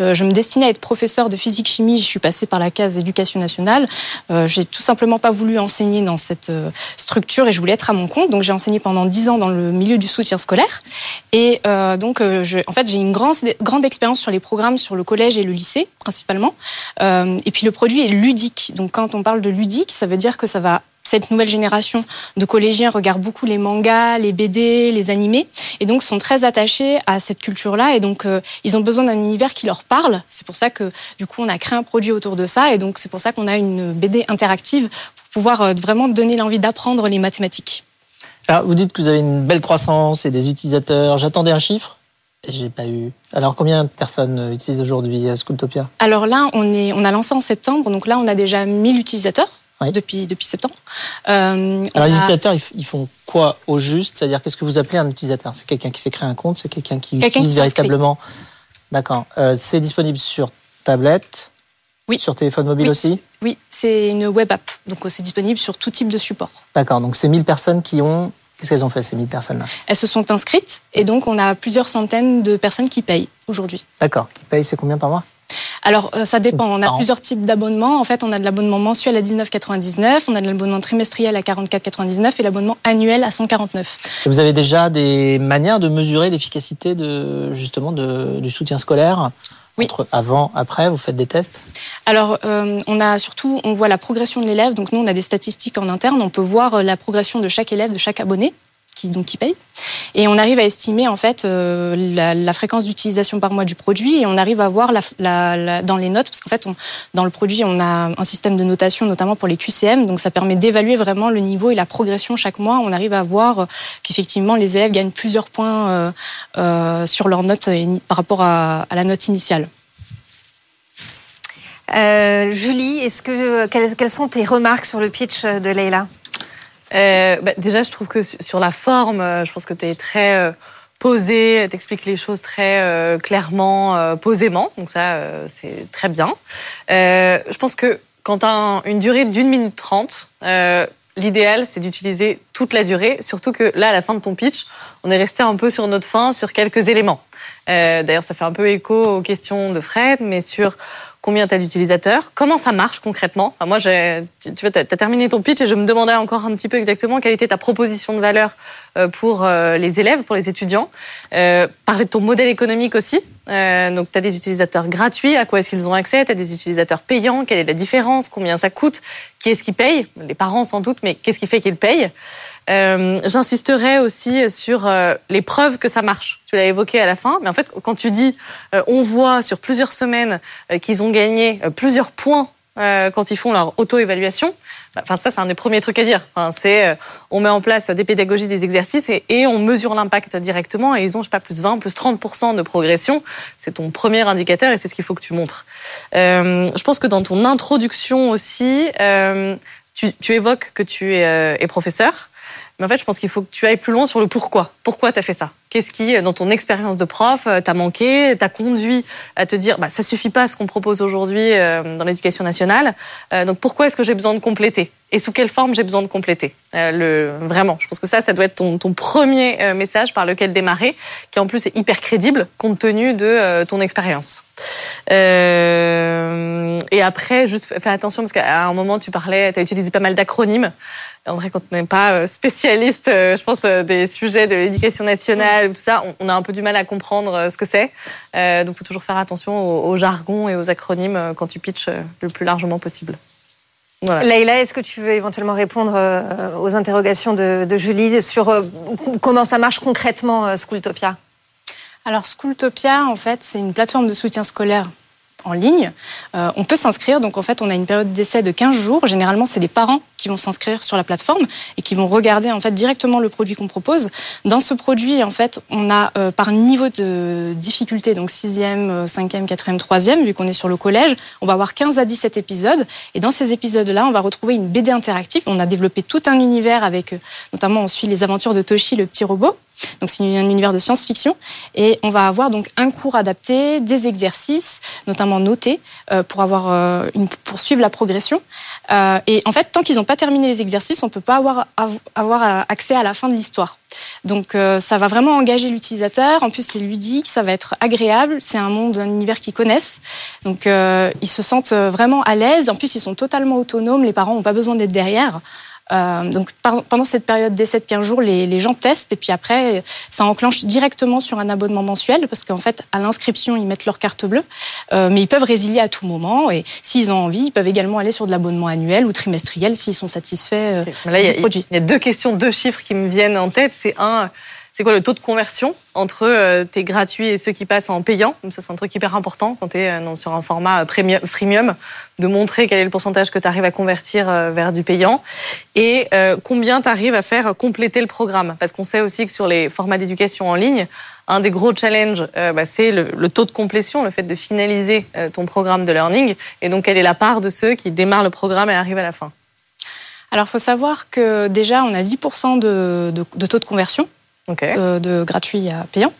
Euh, je me destinais à être professeur de physique-chimie. Je suis passée par la case éducation nationale. Euh, j'ai tout simplement pas voulu enseigner dans cette euh, structure et je voulais être à mon compte. Donc j'ai enseigné pendant dix ans dans le milieu du soutien scolaire. Et donc, je, en fait, j'ai une grande expérience sur les programmes sur le collège et le lycée principalement. et puis le produit est ludique. Donc quand on parle de ludique, ça veut dire que ça va cette nouvelle génération de collégiens regarde beaucoup les mangas, les BD, les animés, et donc sont très attachés à cette culture-là, et donc euh, ils ont besoin d'un univers qui leur parle. C'est pour ça que du coup on a créé un produit autour de ça, et donc c'est pour ça qu'on a une BD interactive pour pouvoir euh, vraiment donner l'envie d'apprendre les mathématiques. Alors vous dites que vous avez une belle croissance et des utilisateurs. J'attendais un chiffre. Et j'ai pas eu. Alors combien de personnes euh, utilisent aujourd'hui Schooltopia Alors là, on, est, on a lancé en septembre, donc là on a déjà 1000 utilisateurs depuis, depuis septembre. Euh, Alors, les utilisateurs, ils font quoi au juste? C'est-à-dire, qu'est-ce que vous appelez un utilisateur? C'est quelqu'un qui s'est créé un compte? C'est quelqu'un qui utilise véritablement? D'accord. Euh, c'est disponible sur tablette? Oui. Sur téléphone mobile aussi? Oui, c'est une web app. Donc, c'est disponible sur tout type de support. D'accord. Donc, c'est 1000 personnes qui ont. Qu'est-ce qu'elles ont fait, ces 1000 personnes-là? Elles se sont inscrites et donc, on a plusieurs centaines de personnes qui payent aujourd'hui. D'accord. Qui payent, c'est combien par mois? Alors, euh, ça dépend. On a plusieurs types d'abonnements. En fait, on a de l'abonnement mensuel à 19,99, on a de l'abonnement trimestriel à 44,99 et l'abonnement annuel à 149. vous avez déjà des manières de mesurer l'efficacité de, justement du soutien scolaire oui. Entre avant, après, vous faites des tests? Alors, euh, on a surtout, on voit la progression de l'élève. Donc, nous, on a des statistiques en interne. On peut voir euh, la progression de chaque élève, de chaque abonné qui donc qui paye. Et on arrive à estimer en fait euh, la, fréquence d'utilisation par mois du produit et on arrive à voir dans les notes parce qu'en fait on, dans le produit on a un système de notation notamment pour les QCM donc ça permet d'évaluer vraiment le niveau et la progression chaque mois. On arrive à voir qu'effectivement les élèves gagnent plusieurs points euh, euh, sur leur note par rapport à, la note initiale. Julie, est-ce que quelles, quelles sont tes remarques sur le pitch de Leila? Euh, bah, déjà, je trouve que sur la forme, euh, je pense que tu es très euh, posé, t'expliques les choses très euh, clairement, euh, posément. Donc ça, c'est très bien. je pense que quand tu as une durée d'une minute trente, l'idéal, c'est d'utiliser toute la durée. Surtout que là, à la fin de ton pitch, on est resté un peu sur notre fin, sur quelques éléments. D'ailleurs, ça fait un peu écho aux questions de Fred, mais sur combien tu as d'utilisateurs, comment ça marche concrètement. moi, tu, vois, as, terminé ton pitch et je me demandais encore un petit peu exactement quelle était ta proposition de valeur euh, pour euh, les élèves, pour les étudiants. Euh, parler de ton modèle économique aussi. Euh, donc, tu as des utilisateurs gratuits, à quoi est-ce qu'ils ont accès? Tu as des utilisateurs payants, quelle est la différence? Combien ça coûte? Qui est-ce qui paye? Les parents sans doute, mais qu'est-ce qui fait qu'ils payent? Euh, J'insisterai aussi sur les preuves que ça marche. Tu l'as évoqué à la fin, mais en fait, quand tu dis on voit sur plusieurs semaines qu'ils ont gagné plusieurs points quand ils font leur auto-évaluation, bah, enfin ça c'est un des premiers trucs à dire. Enfin, c'est on met en place des pédagogies, des exercices et, on mesure l'impact directement et ils ont je sais pas plus 20, plus 30 de progression. C'est ton premier indicateur et c'est ce qu'il faut que tu montres. je pense que dans ton introduction aussi, tu, évoques que tu es professeur. Mais en fait, je pense qu'il faut que tu ailles plus loin sur le pourquoi. Pourquoi tu as fait ça? Qu'est-ce qui, dans ton expérience de prof, euh, t'a manqué, t'a conduit à te dire, bah, ça suffit pas ce qu'on propose aujourd'hui euh, dans l'éducation nationale. Euh, donc pourquoi est-ce que j'ai besoin de compléter? Et sous quelle forme j'ai besoin de compléter? Vraiment, je pense que ça, ça doit être ton, premier message par lequel démarrer, qui en plus est hyper crédible compte tenu de ton expérience. et après, juste fais attention parce qu'à un moment, tu parlais, tu as utilisé pas mal d'acronymes. En vrai, quand on n'est pas euh, spécialiste, euh, je pense, euh, des sujets de l'éducation nationale ou tout ça, on a un peu du mal à comprendre ce que c'est. Donc, il faut toujours faire attention au, jargon et aux acronymes quand tu pitches le plus largement possible. Voilà. Leïla, est-ce que tu veux éventuellement répondre aux interrogations de, de Julie sur comment ça marche concrètement, Schooltopia? Alors Schooltopia, en fait, c'est une plateforme de soutien scolaire en ligne. Euh, on peut s'inscrire, donc en fait on a une période d'essai de 15 jours. Généralement c'est les parents qui vont s'inscrire sur la plateforme et qui vont regarder en fait directement le produit qu'on propose. Dans ce produit en fait on a euh, par niveau de difficulté, donc 6e, 5e, 4e, 3e, vu qu'on est sur le collège, on va avoir 15 à 17 épisodes et dans ces épisodes-là on va retrouver une BD interactive. On a développé tout un univers avec, euh, notamment on suit les aventures de Toshi, le petit robot. Donc c'est un univers de science-fiction et on va avoir donc un cours adapté, des exercices, notamment notés pour avoir une, pour suivre la progression. et en fait, tant qu'ils n'ont pas terminé les exercices, on peut pas avoir avoir accès à la fin de l'histoire. Donc ça va vraiment engager l'utilisateur. En plus, c'est ludique, ça va être agréable. C'est un monde, un univers qu'ils connaissent. Donc ils se sentent vraiment à l'aise. En plus, ils sont totalement autonomes. Les parents n'ont pas besoin d'être derrière. Euh, donc pendant cette période des 7-15 jours, les, gens testent et puis après, ça enclenche directement sur un abonnement mensuel parce qu'en fait, à l'inscription, ils mettent leur carte bleue, euh, mais ils peuvent résilier à tout moment et s'ils ont envie, ils peuvent également aller sur de l'abonnement annuel ou trimestriel s'ils sont satisfaits euh, du produit. Il y a deux questions, deux chiffres qui me viennent en tête. C'est un, c'est quoi le taux de conversion entre euh, tes gratuits et ceux qui passent en payant? Ça, c'est un truc hyper important quand tu es euh, sur un format premium, freemium, de montrer quel est le pourcentage que tu arrives à convertir euh, vers du payant et combien tu arrives à faire compléter le programme. Parce qu'on sait aussi que sur les formats d'éducation en ligne, un des gros challenges, bah, c'est le, taux de complétion, le fait de finaliser ton programme de learning. Et donc, quelle est la part de ceux qui démarrent le programme et arrivent à la fin alors, faut savoir que déjà, on a 10% de, de, de, taux de conversion euh, de gratuit à payant.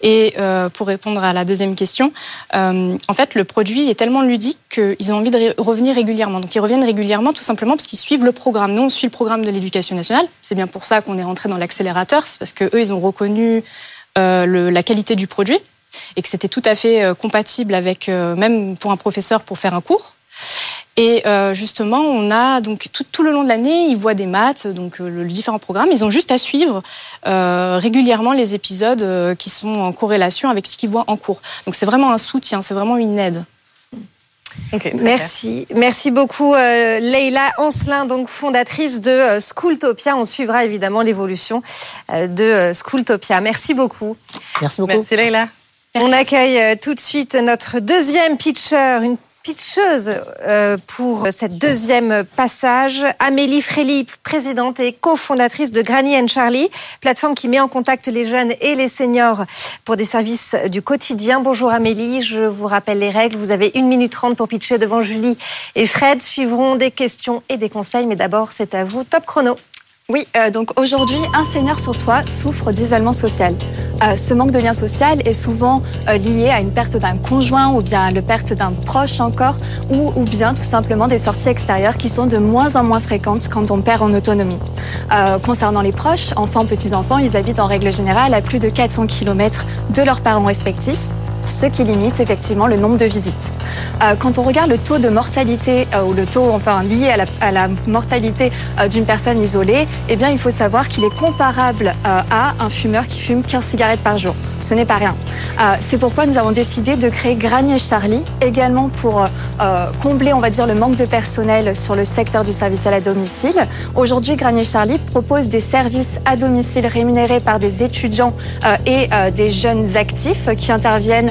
Et euh, pour répondre à la deuxième question, euh, en fait, le produit est tellement ludique qu'ils ont envie de revenir régulièrement. Donc, ils reviennent régulièrement tout simplement parce qu'ils suivent le programme. Nous, on suit le programme de l'éducation nationale. C'est bien pour ça qu'on est rentré dans l'accélérateur. C'est parce qu'eux, ils ont reconnu la qualité du produit et que c'était tout à fait compatible avec, même pour un professeur, pour faire un cours. Et euh, justement, on a donc tout, tout le long de l'année, ils voient des maths, donc euh, le différents programmes. Ils ont juste à suivre euh, régulièrement les épisodes qui sont en corrélation avec ce qu'ils voient en cours. Donc c'est vraiment un soutien, c'est vraiment une aide. Okay, Merci, merci beaucoup euh, Leïla Ancelin, donc fondatrice de euh, Schooltopia. On suivra évidemment l'évolution euh, de Schooltopia. Merci beaucoup. Merci beaucoup. Merci Leïla. On accueille tout de suite notre deuxième pitcher, une pitcheuse euh, pour cette deuxième passage. Amélie Frély, présidente et cofondatrice de Granny and Charlie, plateforme qui met en contact les jeunes et les seniors pour des services du quotidien. Bonjour Amélie, je vous rappelle les règles. Vous avez une minute trente pour pitcher devant Julie et Fred. Suivront des questions et des conseils, mais d'abord c'est à vous. Top chrono. Oui, euh, donc aujourd'hui, un senior sur toi souffre d'isolement social. Euh, ce manque de lien social est souvent euh, lié à une perte d'un conjoint ou bien à la perte d'un proche encore, ou, ou bien tout simplement des sorties extérieures qui sont de moins en moins fréquentes quand on perd en autonomie. concernant les proches, enfants, petits-enfants, ils habitent en règle générale à plus de 400 km de leurs parents respectifs ce qui limite effectivement le nombre de visites. Euh, quand on regarde le taux de mortalité euh, ou le taux enfin lié à la, mortalité euh, d'une personne isolée, eh bien il faut savoir qu'il est comparable à un fumeur qui fume 15 cigarettes par jour. Ce n'est pas rien. C'est pourquoi nous avons décidé de créer Granier Charlie également pour combler on va dire le manque de personnel sur le secteur du service à la domicile. Aujourd'hui Granier Charlie propose des services à domicile rémunérés par des étudiants et des jeunes actifs qui interviennent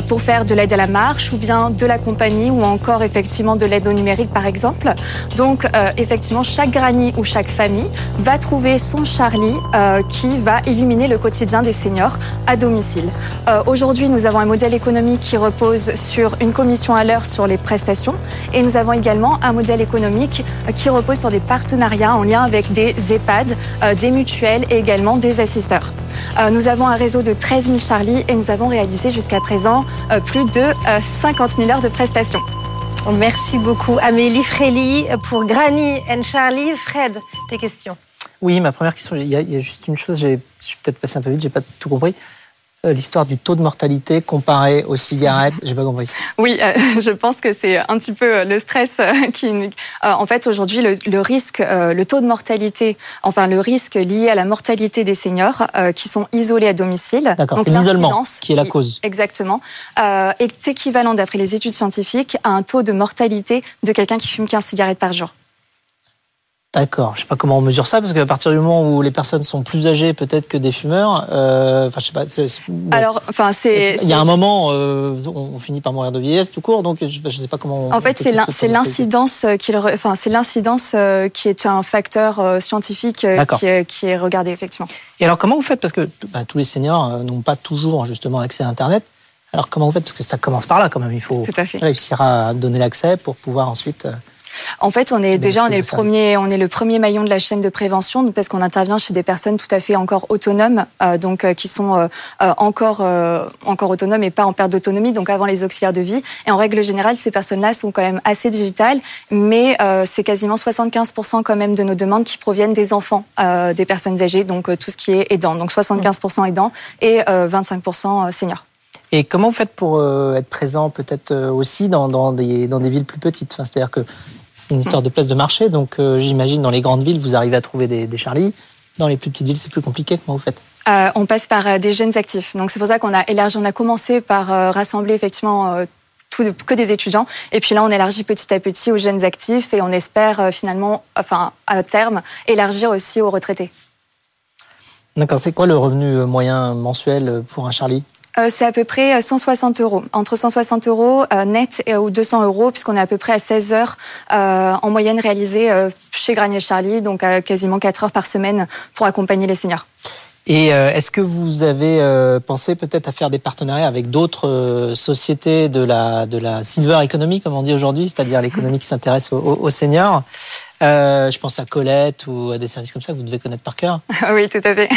pour faire de l'aide à la marche ou bien de la compagnie ou encore effectivement de l'aide au numérique par exemple. Donc euh, effectivement chaque granny ou chaque famille va trouver son Charlie euh, qui va illuminer le quotidien des seniors à domicile. Aujourd'hui nous avons un modèle économique qui repose sur une commission à l'heure sur les prestations et nous avons également un modèle économique qui repose sur des partenariats en lien avec des EHPAD, des mutuelles et également des assisteurs. Nous avons un réseau de 13 000 Charlie et nous avons réalisé jusqu'à présent euh, plus de 50 euh, 000 heures de prestations. Merci beaucoup Amélie Frély pour Granny and Charlie. Fred, tes questions Oui, ma première question, il y, a, juste une chose, je suis peut-être passé un peu vite, j'ai pas tout compris. Euh, l'histoire du taux de mortalité comparé aux cigarettes J'ai pas compris. Oui, euh, je pense que c'est un petit peu euh, le stress qui. en fait, aujourd'hui, le, risque, le taux de mortalité, enfin le risque lié à la mortalité des seniors qui sont isolés à domicile. D'accord, c'est l'isolement qui est la cause. Exactement, est équivalent d'après les études scientifiques à un taux de mortalité de quelqu'un qui fume 15 cigarettes par jour. D'accord. Je sais pas comment on mesure ça, parce qu'à partir du moment où les personnes sont plus âgées peut-être que des fumeurs, euh, enfin je sais pas. Alors, enfin c'est. Il y a un moment, euh, on finit par mourir de vieillesse tout court, donc je, ne sais pas comment. En fait, c'est l'incidence qui, enfin c'est l'incidence euh, qui est un facteur euh, scientifique qui est, qui, est regardé effectivement. Et alors comment vous faites? Parce que bah, tous les seniors n'ont pas toujours justement accès à Internet. Alors comment vous faites? Parce que ça commence par là quand même. Il faut Tout à fait. réussir à donner l'accès pour pouvoir ensuite En fait, on est déjà on est le premier on est le premier maillon de la chaîne de prévention parce qu'on intervient chez des personnes tout à fait encore autonomes, euh, donc qui sont encore encore autonomes et pas en perte d'autonomie, donc avant les auxiliaires de vie. Et en règle générale, ces personnes-là sont quand même assez digitales, mais c'est quasiment 75% quand même de nos demandes qui proviennent des enfants, des personnes âgées, donc tout ce qui est aidant, donc 75% aidants et 25% seniors. Et comment vous faites pour euh, être présent peut-être euh, aussi dans, dans, des, dans des villes plus petites? Enfin, C'est-à-dire que c'est une histoire de place de marché, donc euh, j'imagine dans les grandes villes, vous arrivez à trouver des, des Charlie. Dans les plus petites villes, c'est plus compliqué. Comment vous faites On passe par des jeunes actifs. Donc c'est pour ça qu'on a élargi, on a commencé par rassembler effectivement tout, que des étudiants. Et puis là, on élargit petit à petit aux jeunes actifs et on espère finalement, enfin à terme, élargir aussi aux retraités. D'accord. C'est quoi le revenu moyen mensuel pour un Charlie? Euh, c'est à peu près 160 euh, euros, entre 160 euros euh, net et, ou 200 euros, puisqu'on est à peu près à 16 heures en moyenne réalisées chez Granier Charlie, donc quasiment 4 heures par semaine pour accompagner les seniors. Et est-ce que vous avez pensé peut-être à faire des partenariats avec d'autres sociétés de la, de la silver economy, comme on dit aujourd'hui, c'est-à-dire l'économie qui s'intéresse aux, seniors? Euh, je pense à Colette ou à des services comme ça que vous devez connaître par cœur. oui, tout à fait.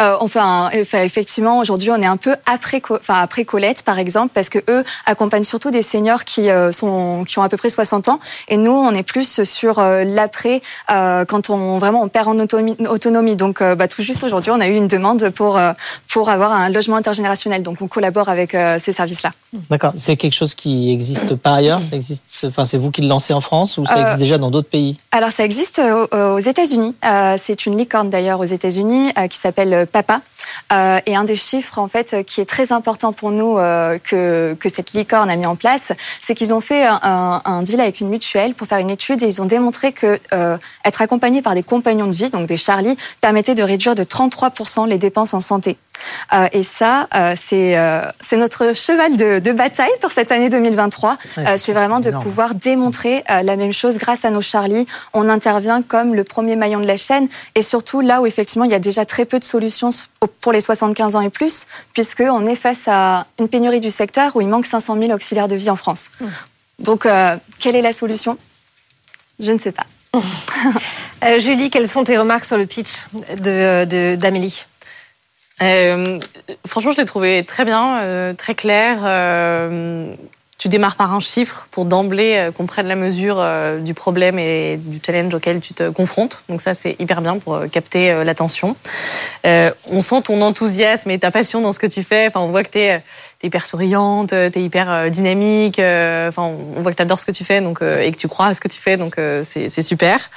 Euh, enfin, effectivement, aujourd'hui, on est un peu après, enfin, après Colette, par exemple, parce que eux accompagnent surtout des seniors qui euh, sont, qui ont à peu près 60 ans, et nous, on est plus sur l'après, quand on vraiment on perd en autonomie. autonomie. Donc, bah, tout juste aujourd'hui, on a eu une demande pour pour avoir un logement intergénérationnel. Donc, on collabore avec ces services-là. D'accord. C'est quelque chose qui existe par ailleurs? Ça existe. Enfin, c'est vous qui le lancez en France ou ça existe déjà dans d'autres pays? Alors ça existe euh, aux États-Unis. Euh, c'est une licorne d'ailleurs aux États-Unis euh, qui s'appelle Papa. Et un des chiffres en fait qui est très important pour nous que, que cette licorne a mis en place, c'est qu'ils ont fait un, un, deal avec une mutuelle pour faire une étude et ils ont démontré que être accompagné par des compagnons de vie, donc des Charlie, permettait de réduire de 33% les dépenses en santé. Euh, et ça, euh, c'est euh, c'est notre cheval de, de, bataille pour cette année 2023. c'est vraiment de pouvoir démontrer la même chose grâce à nos Charlie. On intervient comme le premier maillon de la chaîne et surtout là où effectivement il y a déjà très peu de solutions pour les 75 ans et plus, puisqu'on est face à une pénurie du secteur où il manque 500 000 auxiliaires de vie en France. Mmh. Donc, quelle est la solution? Je ne sais pas. Julie, quelles sont tes remarques sur le pitch d'Amélie? Euh, franchement, je l'ai trouvé très bien, euh, très clair. Euh, tu démarres par un chiffre pour d'emblée euh, qu'on prenne la mesure euh, du problème et du challenge auquel tu te confrontes. Donc ça, c'est hyper bien pour capter l'attention. on sent ton enthousiasme et ta passion dans ce que tu fais. Enfin, on voit que hyper souriante, tu es hyper dynamique. Enfin, on voit que tu adores ce que tu fais donc, et que tu crois à ce que tu fais. Donc c'est super.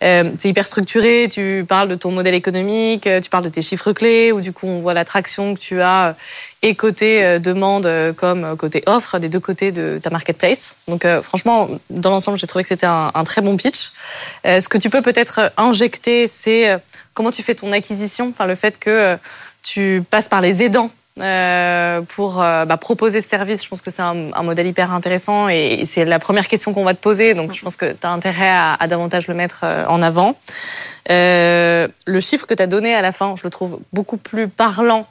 c'est hyper structuré. Tu parles de ton modèle économique, tu parles de tes chiffres clés, où du coup on voit l'attraction que tu as et côté euh, demande euh, comme côté offre, des deux côtés de ta marketplace. Donc euh, franchement, dans l'ensemble, j'ai trouvé que c'était un, très bon pitch. ce que tu peux peut-être injecter, c'est comment tu fais ton acquisition, enfin le fait que tu passes par les aidants pour bah, proposer ce service. Je pense que c'est un, modèle hyper intéressant et, c'est la première question qu'on va te poser. Donc je pense que tu as intérêt à, à, davantage le mettre en avant. le chiffre que tu as donné à la fin, je le trouve beaucoup plus parlant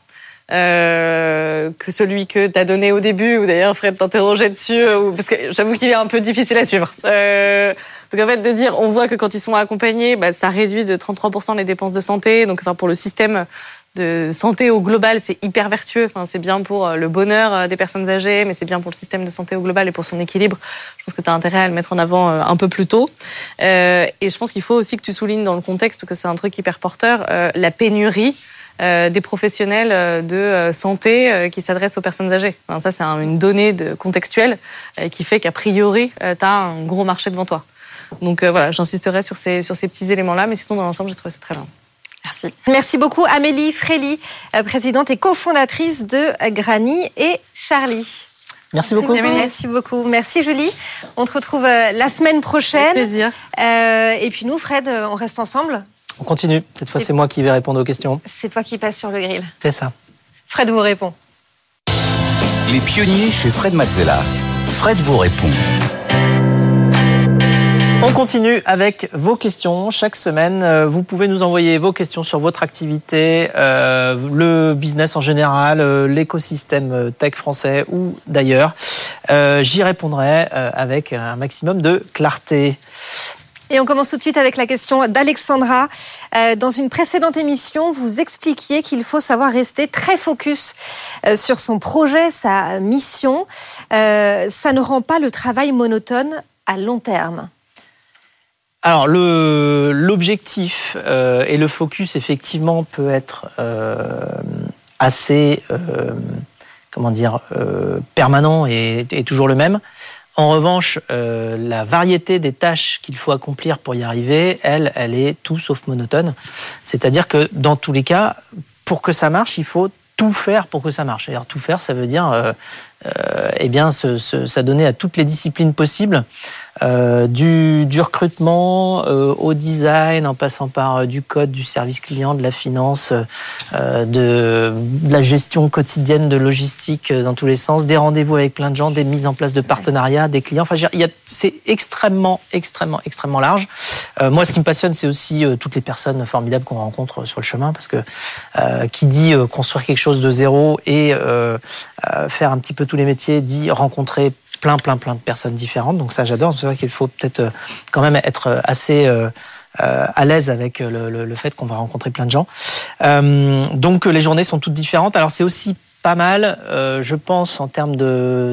euh, que celui que tu as donné au début, ou d'ailleurs Fred t'interrogeait dessus, euh, parce que j'avoue qu'il est un peu difficile à suivre. Euh, donc en fait, de dire, on voit que quand ils sont accompagnés, bah, ça réduit de 33% les dépenses de santé. Donc enfin, pour le système de santé au global, c'est hyper vertueux. Enfin, c'est bien pour le bonheur des personnes âgées, mais c'est bien pour le système de santé au global et pour son équilibre. Je pense que tu as intérêt à le mettre en avant un peu plus tôt. Euh, et je pense qu'il faut aussi que tu soulignes dans le contexte, parce que c'est un truc hyper porteur, la pénurie euh, des professionnels euh, de euh, santé qui s'adressent aux personnes âgées. ça, c'est une donnée de, contextuelle qui fait qu'a priori, tu as un gros marché devant toi. Donc voilà, j'insisterai sur ces, sur ces petits éléments-là, mais sinon, dans l'ensemble, j'ai trouvé ça très bien. Merci. Merci beaucoup, Amélie Frély, présidente et cofondatrice de Granny et Charlie. Merci beaucoup. Merci beaucoup. Merci Julie. On te retrouve la semaine prochaine. Avec plaisir. et puis nous, Fred, on reste ensemble on continue. Cette fois, c'est moi qui vais répondre aux questions. C'est toi qui passes sur le grill. C'est ça. Fred vous répond. Les pionniers chez Fred Mazzella. Fred vous répond. On continue avec vos questions. Chaque semaine, euh, vous pouvez nous envoyer vos questions sur votre activité, euh, le business en général, euh, l'écosystème tech français ou d'ailleurs. J'y répondrai avec un maximum de clarté. Et on commence tout de suite avec la question d'Alexandra. dans une précédente émission, vous expliquiez qu'il faut savoir rester très focus sur son projet, sa mission. ça ne rend pas le travail monotone à long terme. Alors l'objectif euh, et le focus effectivement peut être euh, assez euh, comment dire permanent et, et, toujours le même. En revanche, la variété des tâches qu'il faut accomplir pour y arriver, elle, elle est tout sauf monotone. C'est-à-dire que dans tous les cas, pour que ça marche, il faut tout faire pour que ça marche. Alors tout faire, ça veut dire euh, eh bien, s'adonner à toutes les disciplines possibles, euh, du, recrutement euh, au design, en passant par du code, du service client, de la finance, de, de, la gestion quotidienne de logistique dans tous les sens, des rendez-vous avec plein de gens, des mises en place de partenariats, des clients. Enfin, c'est extrêmement, extrêmement, extrêmement large. moi, ce qui me passionne, c'est aussi toutes les personnes formidables qu'on rencontre sur le chemin, parce que qui dit construire quelque chose de zéro et faire un petit peu tous les métiers dit rencontrer plein, plein, plein de personnes différentes. Donc ça, j'adore. C'est vrai qu'il faut peut-être euh, quand même être assez euh, euh, à l'aise avec le, fait qu'on va rencontrer plein de gens. donc les journées sont toutes différentes. Alors c'est aussi pas mal, je pense, en termes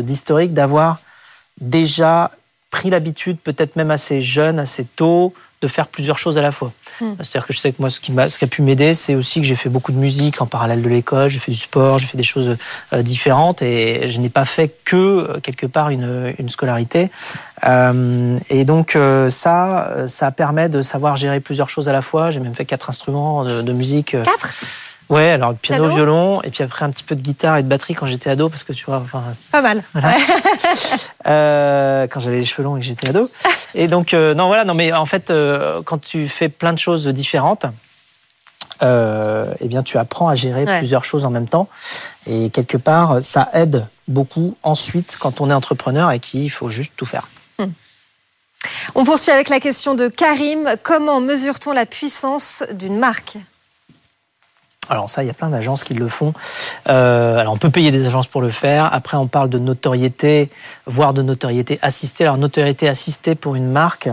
d'historique, d'avoir déjà pris l'habitude, peut-être même assez jeune, assez tôt, de faire plusieurs choses à la fois. Hmm. C'est-à-dire que je sais que moi, ce qui, a, ce qui a pu m'aider, c'est aussi que j'ai fait beaucoup de musique en parallèle de l'école, j'ai fait du sport, j'ai fait des choses euh, différentes et je n'ai pas fait que, euh, quelque part, une, une scolarité. Euh, et donc, euh, ça, ça permet de savoir gérer plusieurs choses à la fois. J'ai même fait quatre instruments de, de musique. Quatre? Ouais, alors piano, violon, et puis après un petit peu de guitare et de batterie quand j'étais ado, parce que tu vois, enfin. Pas mal. euh, quand j'avais les cheveux longs et que j'étais ado. Et donc, euh, non, voilà, non, mais en fait, euh, quand tu fais plein de choses différentes, eh bien, tu apprends à gérer plusieurs choses en même temps. Et quelque part, ça aide beaucoup ensuite quand on est entrepreneur et qu'il faut juste tout faire. Hmm. On poursuit avec la question de Karim. Comment mesure-t-on la puissance d'une marque? Alors ça, il y a plein d'agences qui le font. Euh, alors on peut payer des agences pour le faire. Après, on parle de notoriété, voire de notoriété assistée. Alors notoriété assistée pour une marque.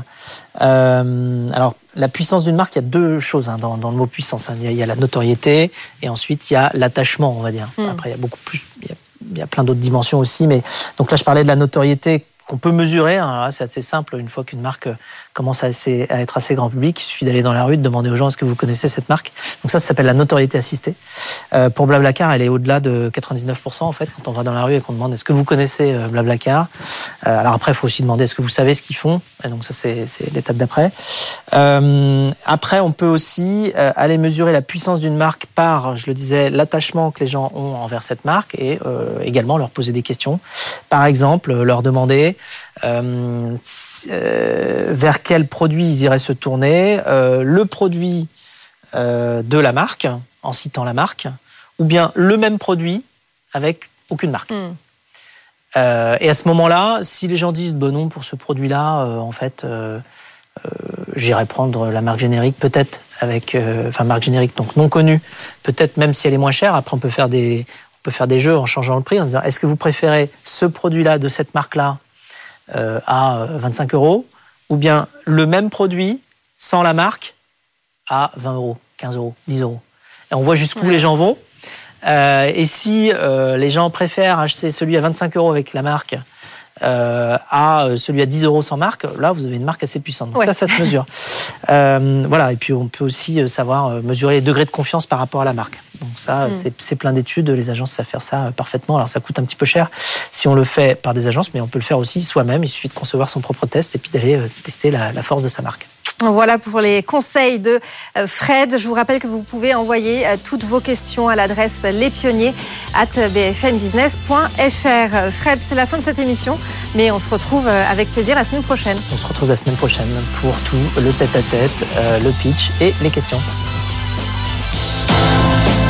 Euh, alors la puissance d'une marque, il y a deux choses hein, dans, le mot puissance. Hein. Il, y a, la notoriété et ensuite il y a l'attachement, on va dire. Hmm. Après, il y a beaucoup plus. Il y a, il y a plein d'autres dimensions aussi, mais donc là, je parlais de la notoriété qu'on peut mesurer. Hein. C'est assez simple une fois qu'une marque commence à, être assez grand public. Il suffit d'aller dans la rue, de demander aux gens est-ce que vous connaissez cette marque? Donc ça, ça s'appelle la notoriété assistée. Euh, pour Blablacar, elle est au-delà de 99% en fait quand on va dans la rue et qu'on demande est-ce que vous connaissez euh, Blablacar? Euh, alors après, il faut aussi demander est-ce que vous savez ce qu'ils font? Et donc ça, c'est l'étape d'après. Euh, après, on peut aussi euh, aller mesurer la puissance d'une marque par, je le disais, l'attachement que les gens ont envers cette marque et également leur poser des questions. Par exemple, leur demander vers quel produit ils iraient se tourner, euh, le produit de la marque, en citant la marque, ou bien le même produit avec aucune marque. Hmm. et à ce moment-là, si les gens disent bon non pour ce produit-là, en fait, j'irai prendre la marque générique, peut-être avec, enfin marque générique donc non connue, peut-être même si elle est moins chère. Après, on peut faire des, on peut faire des jeux en changeant le prix, en disant est-ce que vous préférez ce produit-là de cette marque-là euh, à 25 euros, ou bien le même produit sans la marque à 20 euros, 15 euros, 10 euros. Et on voit jusqu'où les gens vont. Euh, et si euh, les gens préfèrent acheter celui à 25 euros avec la marque euh, à celui à 10 euros sans marque, là vous avez une marque assez puissante. Donc ça, ça se mesure. euh, voilà. Et puis on peut aussi euh, savoir euh, mesurer les degrés de confiance par rapport à la marque. Donc ça, mm. c'est plein d'études. Les agences savent faire ça parfaitement. Alors ça coûte un petit peu cher si on le fait par des agences, mais on peut le faire aussi soi-même. Il suffit de concevoir son propre test et puis d'aller tester la, la force de sa marque. Voilà pour les conseils de euh, Fred. Je vous rappelle que vous pouvez envoyer euh, toutes vos questions à l'adresse lespionniers@bfmbusiness.fr. Fred, c'est la fin de cette émission, mais on se retrouve euh, avec plaisir la semaine prochaine. On se retrouve la semaine prochaine pour tout le tête-à-tête, le pitch et les questions.